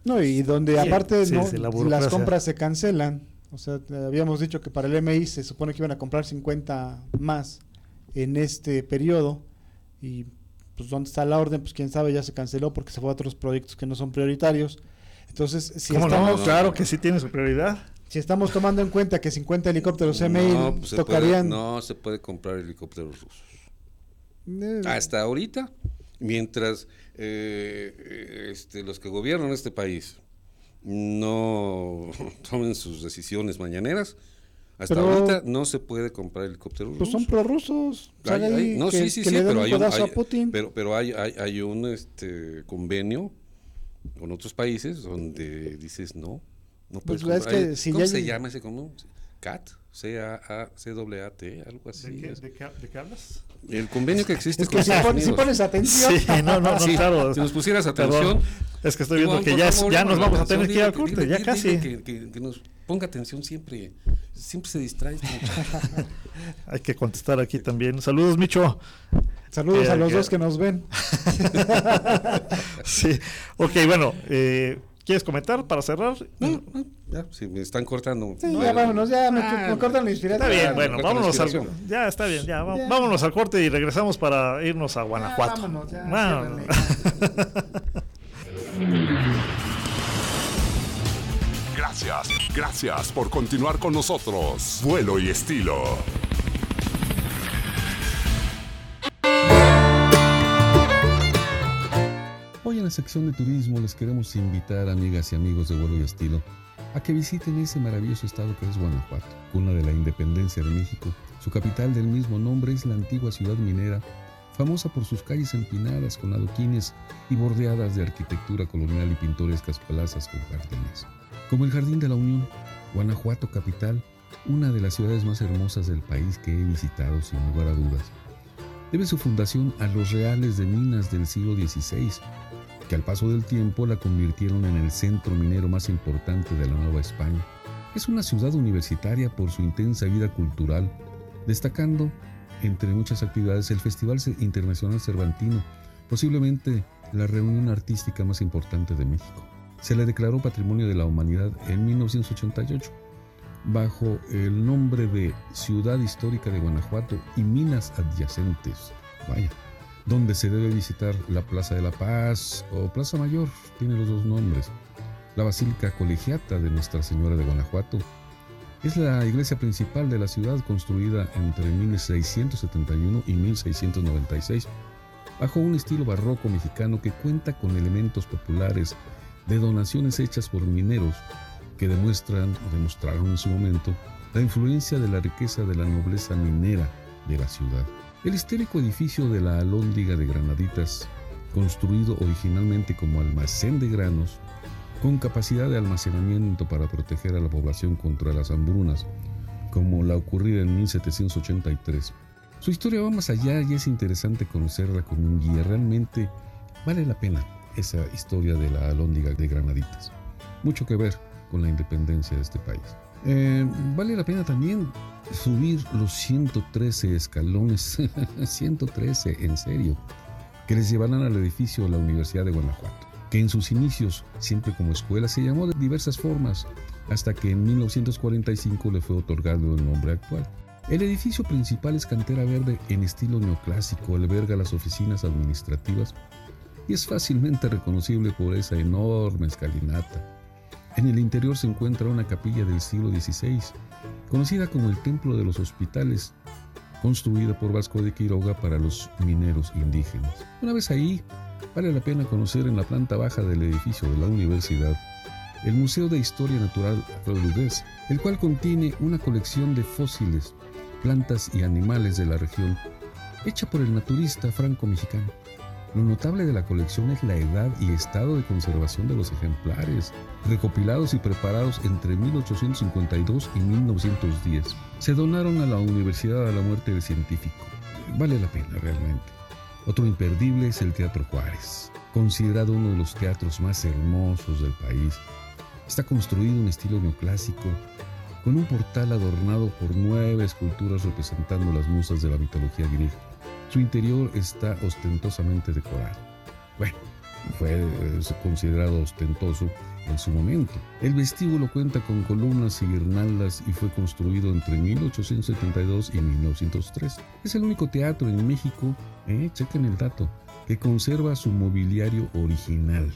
No, y donde Sí, aparte sí, no, sí, la las compras se cancelan. O sea, habíamos dicho que para el MI se supone que iban a comprar 50 más en este periodo. Y pues dónde está la orden, pues quién sabe, ya se canceló porque se fue a otros proyectos que no son prioritarios. Entonces, si ¿Cómo estamos, no? Claro que sí tiene su prioridad. si estamos tomando en cuenta que 50 helicópteros MI no, pues se puede- tocarían... no se puede comprar helicópteros rusos. eh, Hasta ahorita, mientras eh, eh, este, los que gobiernan este país no tomen sus decisiones mañaneras, hasta Pero- ahorita no se puede comprar helicópteros pues son rusos. prorrusos. Hay- no, que, sí, sí, que sí, le den pero un hay un, codazo hay- a Putin. pero, pero hay, hay, hay un este, convenio con otros países donde dices no, no Pues puedes es comprar. que si ¿Cómo ya se llama ese convenio? CAT, C-A-A-C-A-T, algo así. ¿De qué, de qué- de qué hablas? El convenio que existe Es con si, Estados pon- si Unidos. pones atención... Sí, no, no, no, Sí, claro. si nos pusieras Perdón. atención. Es que estoy viendo que ya, es- favor, ya nos vamos a tener que ir a corte, dile- ya dile- casi. dile Que, que- que nos ponga atención siempre. Siempre se distrae. este. Hay que contestar aquí también. Saludos, Micho. Saludos Eh, a los que- dos que nos ven. Sí. Ok, bueno. eh, ¿Quieres comentar para cerrar? No, no, ya, si me están cortando. Sí, no, ya vámonos, ya me, Ah, me cortan la inspiración. Está bien, bueno, vámonos al, ya está bien, ya, va- Ya. vámonos al corte y regresamos para irnos a Guanajuato. vámonos, ya. Gracias, gracias por continuar con nosotros. Vuelo y estilo. En la sección de turismo les queremos invitar, amigas y amigos de vuelo y estilo, a que visiten ese maravilloso estado que es Guanajuato, cuna de la independencia de México. Su capital del mismo nombre es la antigua ciudad minera, famosa por sus calles empinadas con adoquines y bordeadas de arquitectura colonial y pintorescas plazas con jardines. Como el Jardín de la Unión, Guanajuato capital, una de las ciudades más hermosas del país que he visitado sin lugar a dudas. Debe su fundación a los reales de minas del siglo XVI, que al paso del tiempo la convirtieron en el centro minero más importante de la Nueva España. Es una ciudad universitaria por su intensa vida cultural, destacando, entre muchas actividades, el Festival Internacional Cervantino, posiblemente la reunión artística más importante de México. Se le declaró Patrimonio de la Humanidad en 1988, bajo el nombre de Ciudad Histórica de Guanajuato y minas adyacentes. Vaya, donde se debe visitar la Plaza de la Paz o Plaza Mayor, tiene los dos nombres. La Basílica Colegiata de Nuestra Señora de Guanajuato es la iglesia principal de la ciudad construida entre 1671 y 1696, bajo un estilo barroco mexicano que cuenta con elementos populares de donaciones hechas por mineros que demuestran o demostraron en su momento la influencia de la riqueza de la nobleza minera de la ciudad. El histórico edificio de la Alhóndiga de Granaditas, construido originalmente como almacén de granos, con capacidad de almacenamiento para proteger a la población contra las hambrunas, como la ocurrida en 1783. Su historia va más allá y es interesante conocerla con un guía. Realmente vale la pena esa historia de la Alhóndiga de Granaditas. Mucho que ver con la independencia de este país. Eh, vale la pena también subir los 113 escalones, 113 en serio, que les llevarán al edificio de la Universidad de Guanajuato, que en sus inicios, siempre como escuela, se llamó de diversas formas, hasta que en 1945 le fue otorgado el nombre actual. El edificio principal es cantera verde en estilo neoclásico, alberga las oficinas administrativas y es fácilmente reconocible por esa enorme escalinata. En el interior se encuentra una capilla del siglo XVI, conocida como el Templo de los Hospitales, construida por Vasco de Quiroga para los mineros indígenas. Una vez ahí, vale la pena conocer en la planta baja del edificio de la universidad el Museo de Historia Natural Rodriguez, el cual contiene una colección de fósiles, plantas y animales de la región, hecha por el naturista franco-mexicano. Lo notable de la colección es la edad y estado de conservación de los ejemplares, recopilados y preparados entre 1852 y 1910. Se donaron a la Universidad a la muerte del científico. Vale la pena realmente. Otro imperdible es el Teatro Juárez, considerado uno de los teatros más hermosos del país. Está construido en estilo neoclásico, con un portal adornado por nueve esculturas representando las musas de la mitología griega. Su interior está ostentosamente decorado. Bueno, fue eh, considerado ostentoso en su momento. El vestíbulo cuenta con columnas y guirnaldas y fue construido entre 1872 y 1903. Es el único teatro en México, eh, chequen el dato, que conserva su mobiliario original.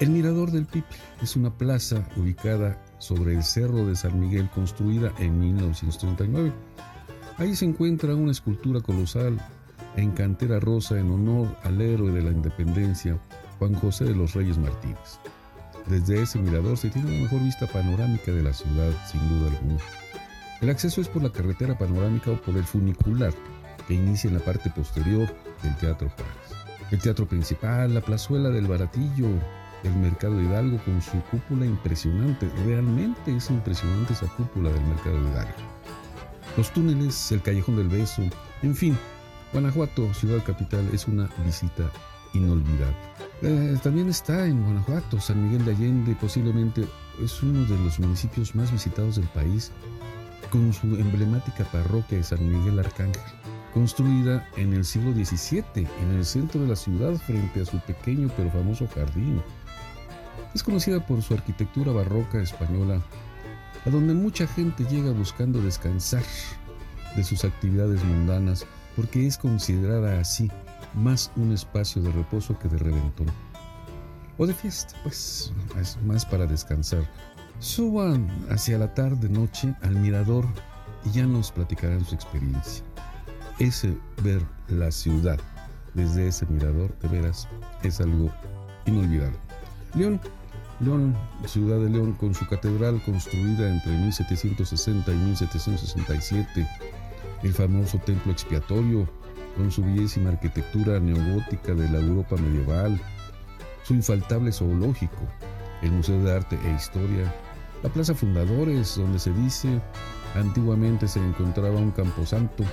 El Mirador del Pipe es una plaza ubicada sobre el Cerro de San Miguel construida en 1939. Ahí se encuentra una escultura colosal en cantera rosa en honor al héroe de la independencia, Juan José de los Reyes Martínez. Desde ese mirador se tiene la mejor vista panorámica de la ciudad, sin duda alguna. El acceso es por la carretera panorámica o por el funicular, que inicia en la parte posterior del Teatro Juárez. El teatro principal, la plazuela del Baratillo, el Mercado Hidalgo con su cúpula impresionante. Realmente es impresionante esa cúpula del Mercado Hidalgo. Los túneles, el Callejón del Beso, en fin, Guanajuato, ciudad capital, es una visita inolvidable. Eh, también está en Guanajuato, San Miguel de Allende, posiblemente es uno de los municipios más visitados del país, con su emblemática parroquia de San Miguel Arcángel, construida en el siglo XVII, en el centro de la ciudad frente a su pequeño pero famoso jardín. Es conocida por su arquitectura barroca española, a donde mucha gente llega buscando descansar de sus actividades mundanas, porque es considerada así más un espacio de reposo que de reventón. O de fiesta, pues es más para descansar. Suban hacia la tarde-noche al mirador y ya nos platicarán su experiencia. Ese ver la ciudad desde ese mirador, de veras, es algo inolvidable. León, León, ciudad de León, con su catedral construida entre 1760 y 1767, el famoso templo expiatorio, con su bellísima arquitectura neogótica de la Europa medieval, su infaltable zoológico, el Museo de Arte e Historia, la Plaza Fundadores, donde se dice antiguamente se encontraba un camposanto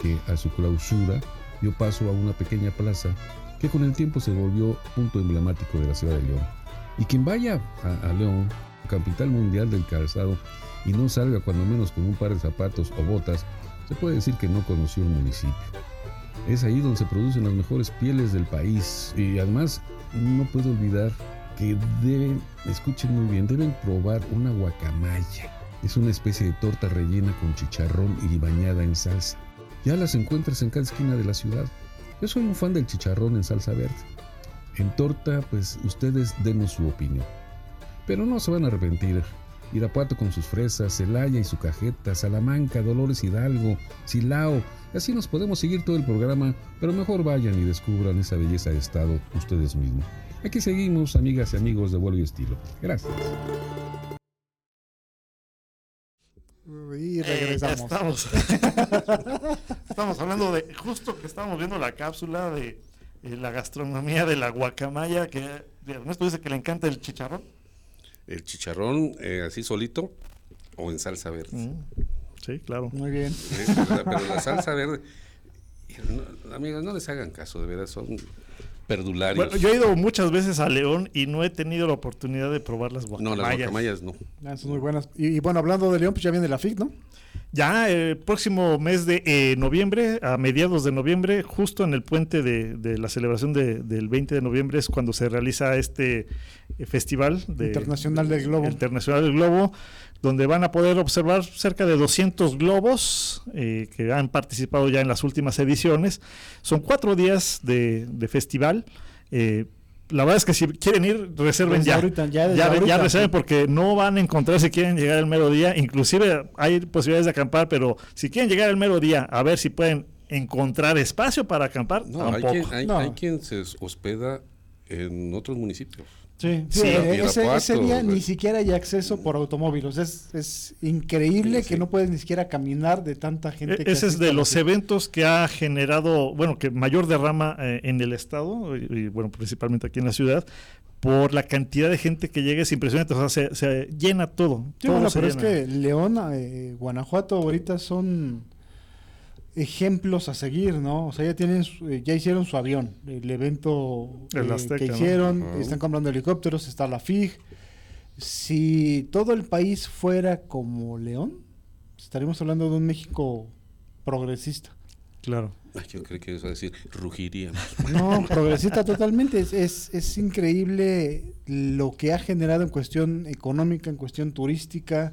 que a su clausura dio paso a una pequeña plaza que con el tiempo se volvió punto emblemático de la ciudad de León. Y quien vaya a, a León, capital mundial del calzado, y no salga cuando menos con un par de zapatos o botas, se puede decir que no conoció el municipio. Es ahí donde se producen las mejores pieles del país. Y además, no puedo olvidar que deben, escuchen muy bien, deben probar una guacamaya. Es una especie de torta rellena con chicharrón y bañada en salsa. Ya las encuentras en cada esquina de la ciudad. Yo soy un fan del chicharrón en salsa verde. En torta, pues ustedes denos su opinión. Pero no se van a arrepentir. Irapuato con sus fresas, Celaya y su cajeta, Salamanca, Dolores Hidalgo, Silao. Así nos podemos seguir todo el programa, pero mejor vayan y descubran esa belleza de estado ustedes mismos. Aquí seguimos, amigas y amigos de vuelo y estilo. Gracias. Y Eh, regresamos. estamos. estamos hablando de, justo que estábamos viendo la cápsula de eh, la gastronomía de la guacamaya, que Ernesto dice que le encanta el chicharrón. El chicharrón eh, así solito o en salsa verde. Mm, Sí, claro. Muy bien. Pero la salsa verde, no, amigos, no les hagan caso, de verdad, son perdularios. Bueno, yo he ido muchas veces a León y no he tenido la oportunidad de probar las no, guacamayas. las guacamayas no. Ah, son muy buenas. Y, y bueno, hablando de León, pues ya viene la FIC, ¿no? Ya el próximo mes de eh, noviembre, a mediados de noviembre, justo en el puente de, de la celebración de- del 20 de noviembre es cuando se realiza este eh, festival de, Internacional del Globo. Internacional del Globo, donde van a poder observar cerca de 200 globos eh, que han participado ya en las últimas ediciones. Son cuatro días de, de festival. eh, la verdad es que si quieren ir, reserven Desde ya. ahorita, ya desde ya, ahorita. ya reserven porque no van a encontrar si quieren llegar el mero día. Inclusive hay posibilidades de acampar, pero si quieren llegar el mero día, a ver si pueden encontrar espacio para acampar, No, hay tampoco. quien, hay, No. hay quien se hospeda en otros municipios. Sí, Sí, eh, ese, ese día ni siquiera hay acceso por automóviles. Es, es increíble Sí, que no puedes ni siquiera caminar de tanta gente. E- que Ese es de los eventos que ha generado, bueno, que mayor derrama eh, en el estado, y, y, bueno, principalmente aquí en la ciudad, por la cantidad de gente que llega, es impresionante, o sea, se, se llena todo. Sí, todo bueno, se pero es que León, eh, Guanajuato ahorita son ejemplos a seguir, ¿no? O sea, ya tienen, su- eh, ya hicieron su avión, el evento El eh, Azteca, que ¿no? hicieron, están comprando helicópteros, está la FIG, si todo el país fuera como León, estaríamos hablando de un México progresista. Claro. Ay, Yo creo que eso a decir, rugiríamos. No, progresista totalmente. Es, es, es increíble lo que ha generado en cuestión económica, en cuestión turística,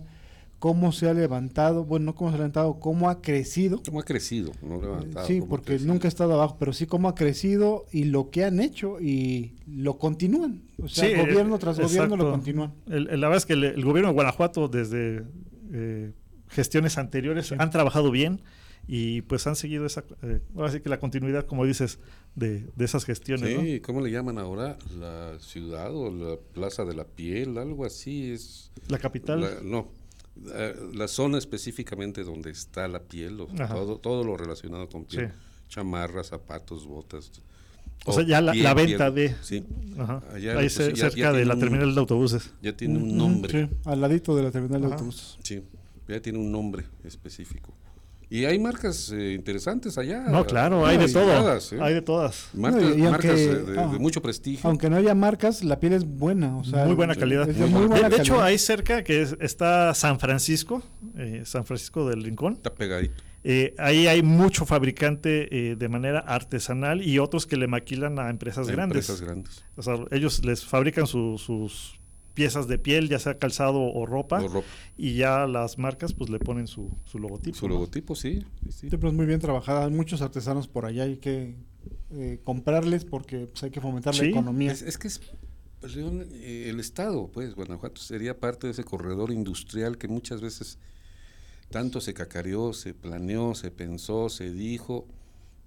cómo se ha levantado, bueno, no cómo se ha levantado, cómo ha crecido. ¿Cómo ha crecido? No levantado, Sí, porque crecido. nunca ha estado abajo, pero sí cómo ha crecido y lo que han hecho y lo continúan. O sea, Sí, gobierno eh, tras gobierno lo exacto. continúan. El- el- la verdad es que el, el gobierno de Guanajuato desde eh, gestiones anteriores han trabajado bien y pues han seguido esa, eh, ahora sí que la continuidad, como dices, de, de esas gestiones. ¿no? Sí, ¿cómo le llaman ahora? La ciudad o la plaza de la piel, algo así es. La capital. La- no, eh, la zona específicamente donde está la piel, o todo, todo lo relacionado con piel. Sí. Chamarras, zapatos, botas. O sea, ya la- la venta de- Sí, Ajá. Allá, Ahí pues, ya- cerca ya de la un- terminal de autobuses. ya tiene un nombre. sí, al ladito de la terminal de autobuses. Sí, ya tiene un nombre específico. Y hay marcas eh, interesantes allá. No, claro, hay de todo. ¿eh? Hay de todas. Marcas, No, y- y marcas aunque- eh, de, ah, de mucho prestigio. Aunque no haya marcas, la piel es buena. O sea, muy buena calidad. de Muy muy buena. buena de, de hecho, ahí cerca que es- está San Francisco, eh, San Francisco del Rincón. Está pegadito. Eh, ahí hay mucho fabricante eh, de manera artesanal y otros que le maquilan a empresas Hay grandes. Empresas grandes. O sea, ellos les fabrican su- sus piezas de piel, ya sea calzado o ropa, O ropa. y ya las marcas pues le ponen su, su logotipo. Su ¿no? logotipo, sí. sí, pero es muy bien trabajada. Hay muchos artesanos por allá. Hay que eh, comprarles porque pues, hay que fomentar Sí, la economía. Es, es que es pues, León, eh, el Estado, pues, Guanajuato sería parte de ese corredor industrial que muchas veces tanto se cacareó, se planeó, se pensó, se dijo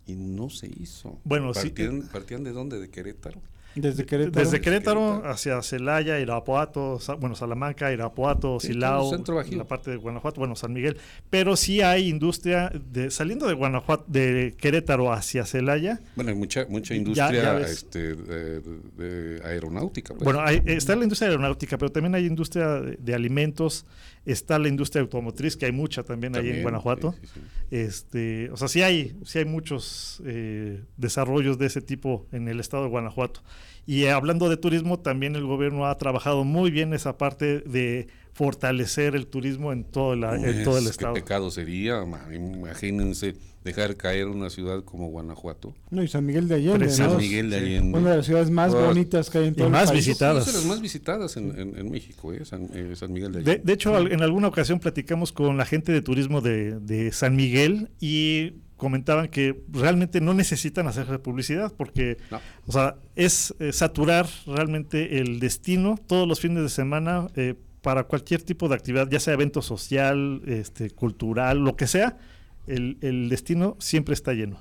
y no se hizo. Bueno, sí, partían, ¿Partían de dónde? ¿De Querétaro? Desde Querétaro. Desde Querétaro Querétaro. hacia Celaya, Irapuato, Sa- bueno, Salamanca, Irapuato, Sí, Silao, la parte de Guanajuato, bueno, San Miguel. Pero sí hay industria, de, saliendo de Guanajuato, de Querétaro hacia Celaya. Bueno, hay mucha, mucha industria ya este, de, de aeronáutica. pues. Bueno, hay- está la industria aeronáutica, pero también hay industria de, de alimentos, está la industria automotriz, que hay mucha también, ahí en Guanajuato. sí, sí, sí. Este, o sea, sí hay, sí hay muchos eh, desarrollos de ese tipo en el estado de Guanajuato. Y hablando de turismo, también el gobierno ha trabajado muy bien esa parte de fortalecer el turismo en todo, la- en todo el Es, estado. Qué pecado sería, ma, imagínense dejar caer una ciudad como Guanajuato. No, y San Miguel de Allende. Precioso. ¿no? San Miguel de sí. Allende. Una de las ciudades más Ah, bonitas que hay en y todo más el país. visitadas. Es de las más visitadas en, en- en México, ¿eh? San, eh, San Miguel de De, Allende. de hecho, en alguna ocasión platicamos con la gente de turismo de, de San Miguel y comentaban que realmente no necesitan hacer publicidad porque, No. o sea, es eh, saturar realmente el destino todos los fines de semana eh, para cualquier tipo de actividad, ya sea evento social, este, cultural, lo que sea, el, el destino siempre está lleno.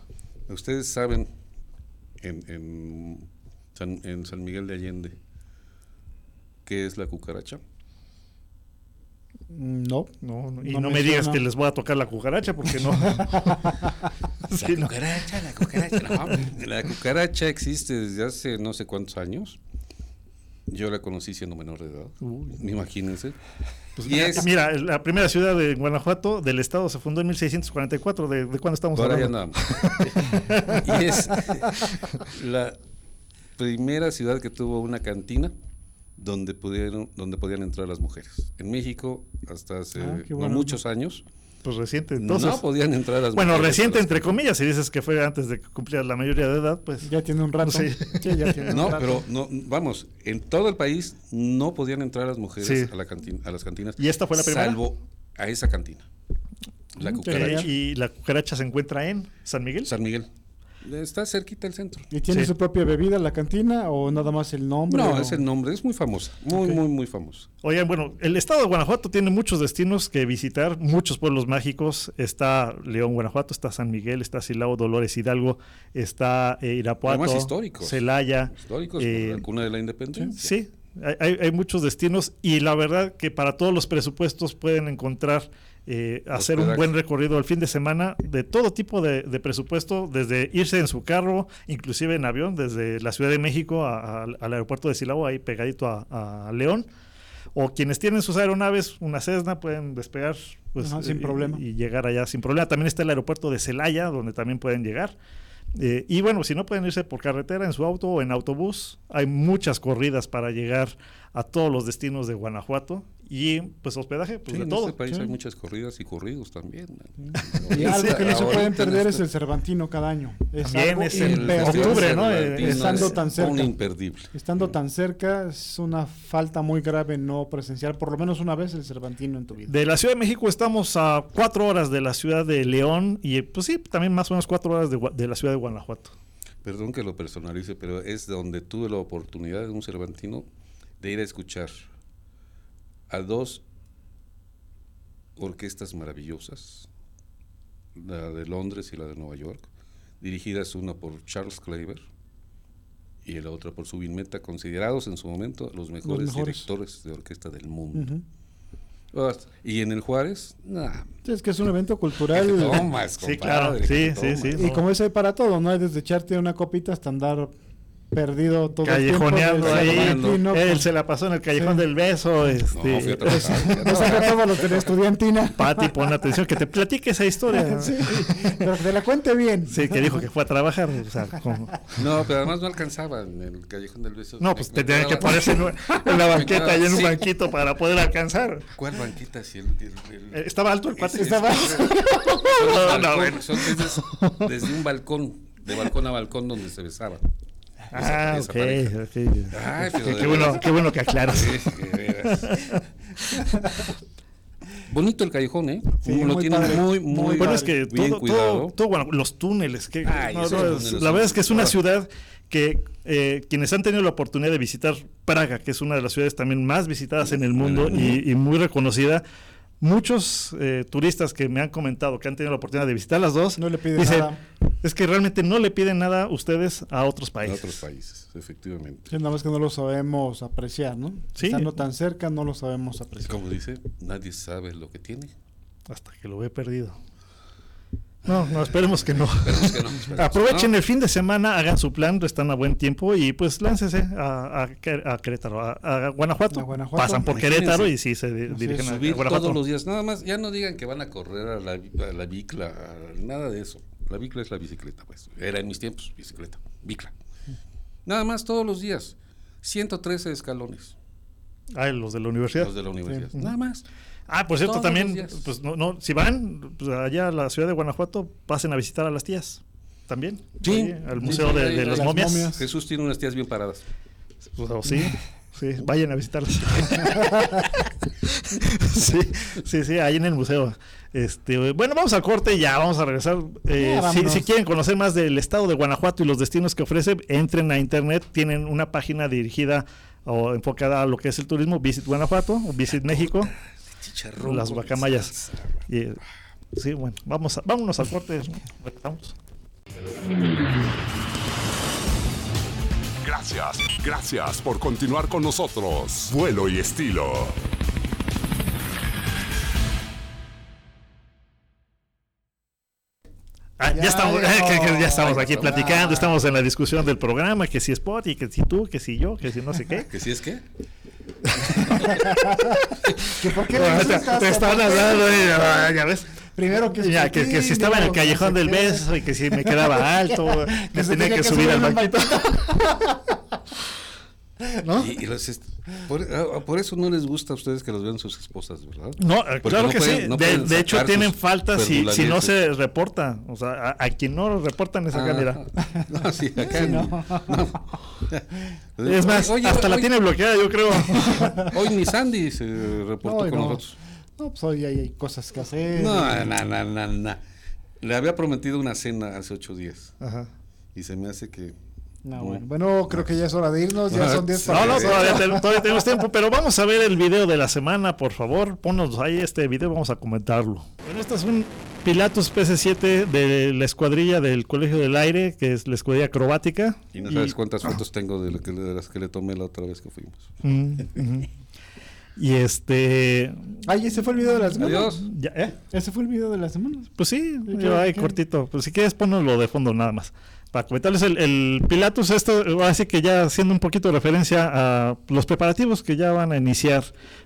Ustedes saben en, en San, en San Miguel de Allende qué es la cucaracha. No. No, no- y No me me digas suena. que les voy a tocar la cucaracha porque no. Sí, no. cucaracha, la cucaracha. no, la cucaracha existe desde hace no sé cuántos años. Yo la conocí siendo menor de edad. Uy. Imagínense. Pues y mira, es, mira, la primera ciudad de Guanajuato del estado se fundó en 1644. ¿De, de cuándo estamos Por ahí hablando? andamos. y es la primera ciudad que tuvo una cantina donde pudieron, donde podían entrar las mujeres. En México, hasta hace Ah, no muchos años, Pues reciente. Entonces, no podían entrar las bueno, reciente entre comillas, si dices que fue antes de que cumpliera la mayoría de edad, pues Ya tiene un rato. Sí. Sí, ya tiene un No, rato. pero no, vamos, en todo el país no podían entrar las mujeres Sí. a, la cantina, a las cantinas. ¿Y esta fue la primera? Salvo a esa cantina. La cucaracha. Y la cucaracha se encuentra en San Miguel. San Miguel. Está cerquita del centro. ¿Y tiene Sí. su propia bebida la cantina o nada más el nombre? No, o- es el nombre, es muy famosa, muy, muy, muy famosa. Oigan, bueno, el estado de Guanajuato tiene muchos destinos que visitar, muchos pueblos mágicos. Está León, Guanajuato, está San Miguel, está Silao, Dolores, Hidalgo, está eh, Irapuato, Además, históricos. Celaya. Históricos, eh, la cuna de la independencia. Sí, hay- hay muchos destinos y la verdad que para todos los presupuestos pueden encontrar eh, hacer un buen recorrido el fin de semana de todo tipo de, de presupuesto, desde irse en su carro, inclusive en avión, desde la Ciudad de México a- a- al aeropuerto de Silao, ahí pegadito a, a León. O quienes tienen sus aeronaves, una Cessna, pueden despegar pues, Ajá, sin y- problema. y llegar allá sin problema. También está el aeropuerto de Celaya, donde también pueden llegar. Eh, y bueno, si no pueden irse por carretera, en su auto o en autobús, hay muchas corridas para llegar a todos los destinos de Guanajuato y pues hospedaje, pues Sí, de en todo. este país Sí. hay muchas corridas y corridos también. Y algo que no se pueden en perder este- es el Cervantino cada año. Es También algo es en imperdible. octubre, ¿no? Eh, estando es tan cerca. Un imperdible. Estando tan cerca, es una falta muy grave no presenciar por lo menos una vez el Cervantino en tu vida. De la Ciudad de México estamos a cuatro horas de la ciudad de León y pues sí, también más o menos cuatro horas de, de la ciudad de Guanajuato. Perdón que lo personalice, pero es donde tuve la oportunidad de un Cervantino de ir a escuchar a dos orquestas maravillosas, la de Londres y la de Nueva York, dirigidas una por Charles Claver y la otra por Subin Meta, considerados en su momento los mejores, mejores. directores de orquesta del mundo. Ah, Y en el Juárez, Sí, Es que es un evento cultural. tomas, Sí, compadre, claro, sí, que sí, sí. tomas. Y como es hay para todo, no hay desde echarte una copita hasta andar perdido todo Callejoneando el ahí. tiempo. Cervantino, Él se la pasó en el Callejón Sí. del Beso. No, Este, trabajar. saca todos los de la estudiantina. Pati, pon atención, que te platique esa historia. Sí, pero que te la cuente bien. Sí, que dijo que fue a trabajar. o sea, como- No, pero además no alcanzaba en el Callejón del Beso. No, Me- pues me te tenían que quedaba- ponerse en, en la banqueta y en un Sí. banquito para poder alcanzar. ¿Cuál banquita? Si el, el- el- Eh, Estaba alto el cuate. Estaba- No, no, desde un balcón, de balcón a balcón donde se besaban. Ah, ok. pareja. ok. Ay, pero Qué- bueno, qué bueno que aclaras. Sí. Bonito el callejón, ¿eh? Sí, Lo muy tienen padre. muy, Muy muy, Bueno, es que bien todo, cuidado. todo, todo, bueno, los túneles, que, Ay, no, esos no, es- túneles la son- verdad es que es una ahora. ciudad que eh, quienes han tenido la oportunidad de visitar Praga, que es una de las ciudades también más visitadas en el mundo y, y muy reconocida, muchos eh, turistas que me han comentado que han tenido la oportunidad de visitar las dos, No le piden dicen, nada. es que realmente no le piden nada ustedes a otros países. otros países, efectivamente. Sí, nada más que no lo sabemos apreciar, ¿no? Sí. Estando tan cerca, no lo sabemos apreciar. Como dice, nadie sabe lo que tiene. Hasta que lo he perdido. No, no, esperemos que no. Esperemos que no, esperemos Aprovechen que el fin de semana, hagan su plan, están a buen tiempo y pues láncese a, a a Querétaro, a, a Guanajuato. A Guanajuato. Pasan por Imagínense. Querétaro y sí se dirigen a, Guanajuato. todos los días. Nada más, ya no digan que van a correr a la, a la bicla, a- nada de eso. La bicla es la bicicleta, pues. Era en mis tiempos, bicicleta, bicla. Nada más todos los días. 113 escalones, Ah, los de la universidad. los de la universidad. Nada más. Ah, por cierto, Todos también, pues no, no, si van pues, allá a la ciudad de Guanajuato, pasen a visitar a las tías. También. Sí. Ahí, al Sí, Museo sí, de, las las momias. momias. Jesús tiene unas tías bien paradas. Pues, oh, sí, sí, vayan a visitarlas. sí, sí, sí, ahí en el museo. Este, bueno, vamos al corte y ya vamos a regresar. Eh, Ya, si, si quieren conocer más del estado de Guanajuato y los destinos que ofrece, entren a internet. Tienen una página dirigida o enfocada a lo que es el turismo, Visit Guanajuato o Visit México. Chicharrón. Las guacamayas. Y, sí, bueno, vamos a, vámonos al corte. Gracias, gracias por continuar con nosotros. Vuelo y estilo. Ah, ya, Ya estamos, llegó. que- que ya estamos aquí platicando, estamos en la discusión del programa, que si Spot y que si tú, que si yo, que si no sé qué. ¿Que si es que? ¿Que ¿Por qué te, me insultas? te están hablando, y, ah, ya ves. Primero que Ya, que, que si estaba en el callejón del beso y que si me quedaba alto, me se tenía que subir al banquito. ¿No? Y, y los est- por, ah, por eso no les gusta a ustedes que los vean sus esposas, ¿verdad? No, Porque claro no que pueden- sí. no de, hecho, tienen falta si, si no se reporta. O sea, a, a quien no lo reportan esa Ah, calidad. No, sí, acá no. no. Es más, Oye, hasta la tiene bloqueada, yo creo. Hoy ni Sandy se reportó con no. nosotros. No, pues hoy hay, hay cosas que hacer. No, no, no, no, no. Le había prometido una cena hace ocho días. Ajá. Y se me hace que. No, No. bueno. Bueno, creo que ya es hora de irnos. Ya son 10 para No, no, las todavía, todavía tenemos tiempo, pero vamos a ver el video de la semana, por favor. Ponnos ahí este video, vamos a comentarlo. Bueno, este es un Pilatus PC7 de la escuadrilla del Colegio del Aire, que es la escuadrilla acrobática. Y no sabes cuántas fotos tengo de, lo que, de las que le tomé la otra vez que fuimos. Mm. Y este. Ay, ese fue el video de la semana. Adiós. ya, ¿eh? Ese fue el video de la semana. Pues sí, ¿Y yo ahí cortito. Pues si quieres, ponlo de fondo nada más. Para comentarles el, el Pilatus, esto así que ya haciendo un poquito de referencia a los preparativos que ya van a iniciar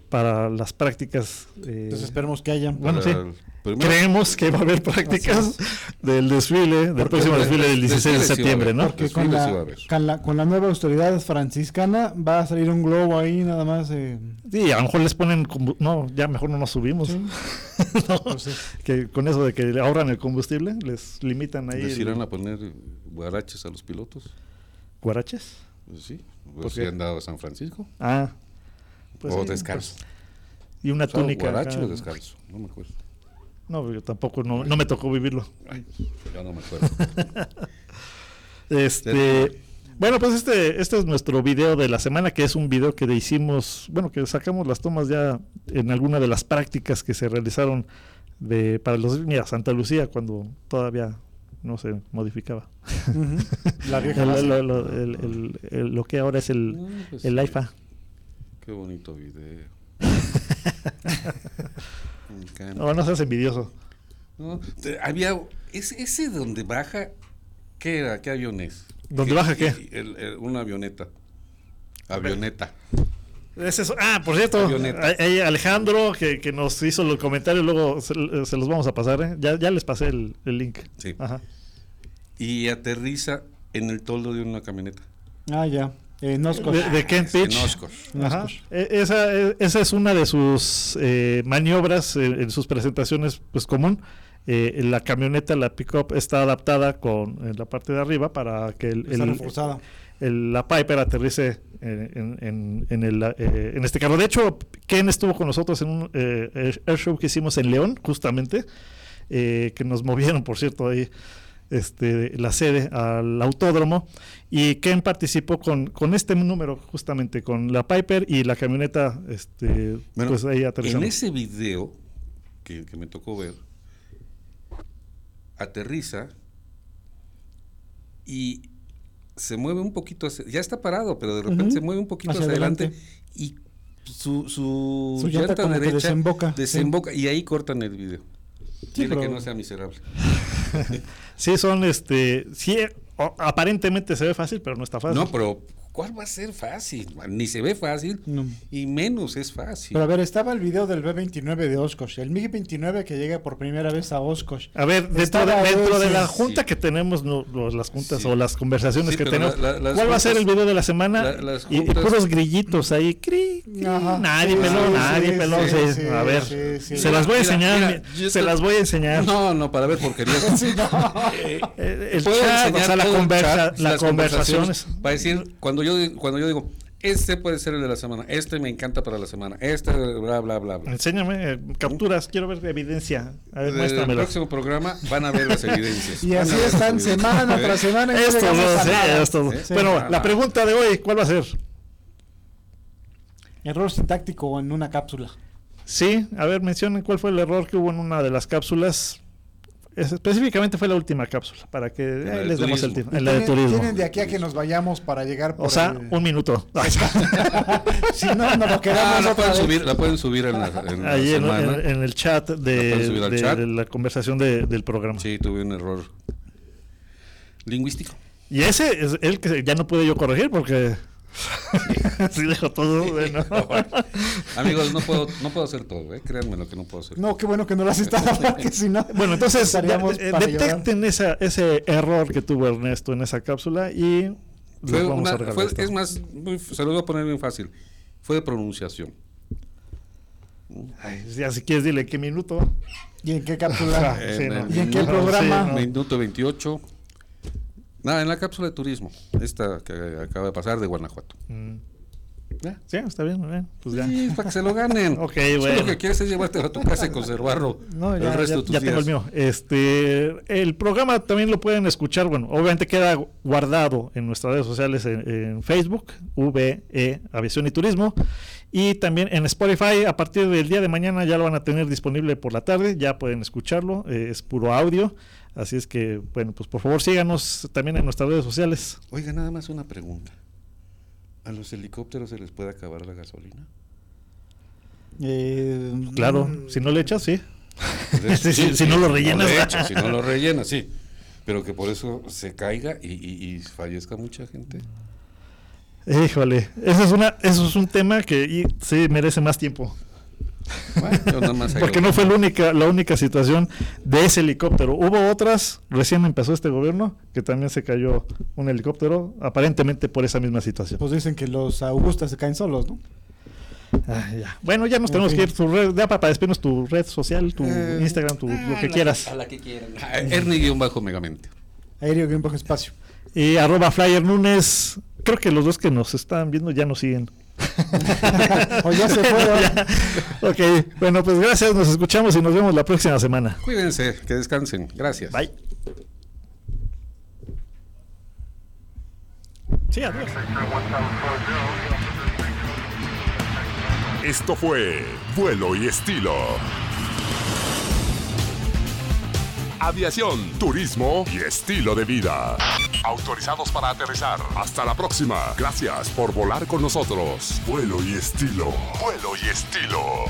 para las prácticas. eh, Entonces esperemos que haya. bueno, sí. el primero- Creemos que va a haber prácticas del desfile, del Porque próximo el- desfile del el 16 de sí septiembre. ¿no? Porque con sí la, con, la, con la nueva autoridad franciscana va a salir un globo ahí nada más. eh, Sí, a lo mejor les ponen, no, ya mejor no nos subimos. No, pues sí. que con eso de que ahorran el combustible, les limitan ahí ¿Les el- irán a poner guaraches a los pilotos? guaraches. Pues sí. ¿Por Pues si han dado a San Francisco. Ah, pues o sí, descalzo. pues, y una O sea, túnica. ¿Guarache o descalzo? No me acuerdo. No, yo tampoco, no, no me tocó vivirlo. Ay, ya no me acuerdo. Este, bueno, pues este, este es nuestro video de la semana, que es un video que hicimos, bueno, que sacamos las tomas ya en alguna de las prácticas que se realizaron de para los mira, Santa Lucía cuando todavía no se modificaba. La vieja El- lo, lo- el- el- el- lo que ahora es el, No, pues el sí. AIFA. Qué bonito video. Me encanta. No, no seas envidioso. No, te- había ese, ese donde baja, ¿qué era? ¿Qué avión es? ¿Dónde baja qué? El- el- una avioneta. Avioneta. Es eso. Ah, por cierto, Alejandro que, que nos hizo los comentarios, luego se, se los vamos a pasar, ¿eh? ya, ya les pasé el, el link. Sí. Ajá. Y aterriza en el toldo de una camioneta. Ah, ya. Eh, Noscos. De, de Kent Beach. Ajá. E- Esa, e- esa es una de sus eh, maniobras eh, en sus presentaciones, pues común. Eh, la camioneta, la pickup, está adaptada con en la parte de arriba para que el, Está el- reforzada. El- la Piper aterrice en, en- en- en el, eh, en este carro. De hecho, Ken estuvo con nosotros en un eh, air- air show que hicimos en León, justamente, eh, que nos movieron, por cierto, ahí este, la sede al autódromo. Y Ken participó con, con este número, justamente, con la Piper y la camioneta, este, Bueno, pues ahí en aterrizando. ese video que, que me tocó ver, aterriza y se mueve un poquito, hacia- ya está parado, pero de repente se mueve un poquito Hacia hacia, adelante, adelante. y su, su, Su llanta llanta derecha desemboca, desemboca, y ahí cortan el video. Pero- que no sea miserable. Sí, son, este, sí, aparentemente se ve fácil, pero no está fácil. No, pero ¿cuál va a ser fácil? Ni se ve fácil No. y menos es fácil. Pero a ver, estaba el video del B-29 de Oshkosh. El MiG-29 que llega por primera vez a Oshkosh. A ver, dentro, de, dentro de la junta sí. que tenemos, no, los- las juntas Sí. o las conversaciones Sí, que tenemos, la- la- ¿cuál va a ser el juntas- video de la semana? la- y, y juntas- puros grillitos ahí. cri, cri, nadie Sí, peló, sí, nadie sí, peló. sí, sí. sí, a ver, sí, sí. se las voy a Mira, enseñar, mira, mi- yo se estoy- las voy a enseñar. No, no, para ver porquerías. Eh, el Puedo chat, o sea, la, el conversa, chat, la las conversaciones. Para decir, cuando yo, cuando yo digo, este puede ser el de la semana, este me encanta para la semana, este, bla, bla, bla, bla. Enséñame, eh, capturas, quiero ver evidencia. A ver, el muéstramela. próximo programa van a ver las evidencias. Y así están semana ¿Eh? tras semana. no Estos dos, sí, estos. Sí. Bueno, Ah. la pregunta de hoy, ¿cuál va a ser? Error sintáctico en una cápsula. Sí, a ver, mencionen cuál fue el error que hubo en una de las cápsulas. Es- específicamente fue la última cápsula, para que eh, de les demos el tiempo. En la de turismo. Tienen de aquí a que nos vayamos para llegar por O sea, el- un minuto. si no, no lo queremos Ah, la otra pueden, vez. subir, la pueden subir en la, en la Ahí en, semana. en- en el chat de, chat. la conversación de- del programa. Sí, tuve un error lingüístico. Y ese es el que ya no pude yo corregir porque sí dejo todo. bueno. Amigos, no puedo, no puedo hacer todo, ¿eh? créanme lo que no puedo hacer. No, qué bueno que no lo has estado porque si no. Bueno, entonces de- eh, detecten esa, ese error que tuvo Ernesto en esa cápsula y Fue vamos una- a fue- es más, muy- se lo voy a poner bien fácil. Fue de pronunciación. Ay, ya si quieres dile qué minuto. ¿Y en qué cápsula? Ah, sí, En no. el ¿Y en qué programa? sí, no. Minuto 28. Nada, en la cápsula de turismo. Esta que acaba de pasar de Guanajuato. Mm. ¿Ya? Sí, está bien, muy bien, pues ya. Sí, para que se lo ganen. Ok, bueno. Lo que quieres es llevártelo a tu casa y conservarlo No, ya, el resto ya- de tus ya días. tengo el mío. Este, el programa también lo pueden escuchar, bueno, obviamente queda guardado en nuestras redes sociales en, en Facebook, VE Aviación y Turismo, y también en Spotify. A partir del día de mañana ya lo van a tener disponible por la tarde, ya pueden escucharlo, eh, es puro audio. Así es que, bueno, pues por favor síganos también en nuestras redes sociales. Oiga, nada más una pregunta. ¿A los helicópteros se les puede acabar la gasolina? Eh, Claro, mm, si no le echas, sí. Pues Sí, sí, si no lo rellenas. si no lo rellenas, sí. pero que por eso se caiga y, y- y fallezca mucha gente. Híjole, eso es, una, eso es un tema que y- sí merece más tiempo. Bueno, yo nada más ahí Porque no fue la única, la única situación de ese helicóptero. Hubo otras, recién empezó este gobierno, que también se cayó un helicóptero, aparentemente por esa misma situación. Pues dicen que los Augustas se caen solos, ¿no? Ah, ya. Bueno, ya nos En tenemos que ir. Tu red, ya para, despedirnos tu red social, tu Eh, Instagram, tu, ah, lo que la- quieras. A la que quieran. Ah, Ernie-megamente. Aéreo bien bajo espacio. Y arroba Flyer Nunes. Creo que los dos que nos están viendo ya nos siguen. O ya se fueron. Ya. Ok, bueno, pues gracias. Nos escuchamos y nos vemos la próxima semana. Cuídense, que descansen. Gracias. Bye. Sí, adiós. Esto fue Vuelo y Estilo. Aviación, turismo y estilo de vida. Autorizados para aterrizar. Hasta la próxima. Gracias por volar con nosotros. Vuelo y estilo. Vuelo y estilo.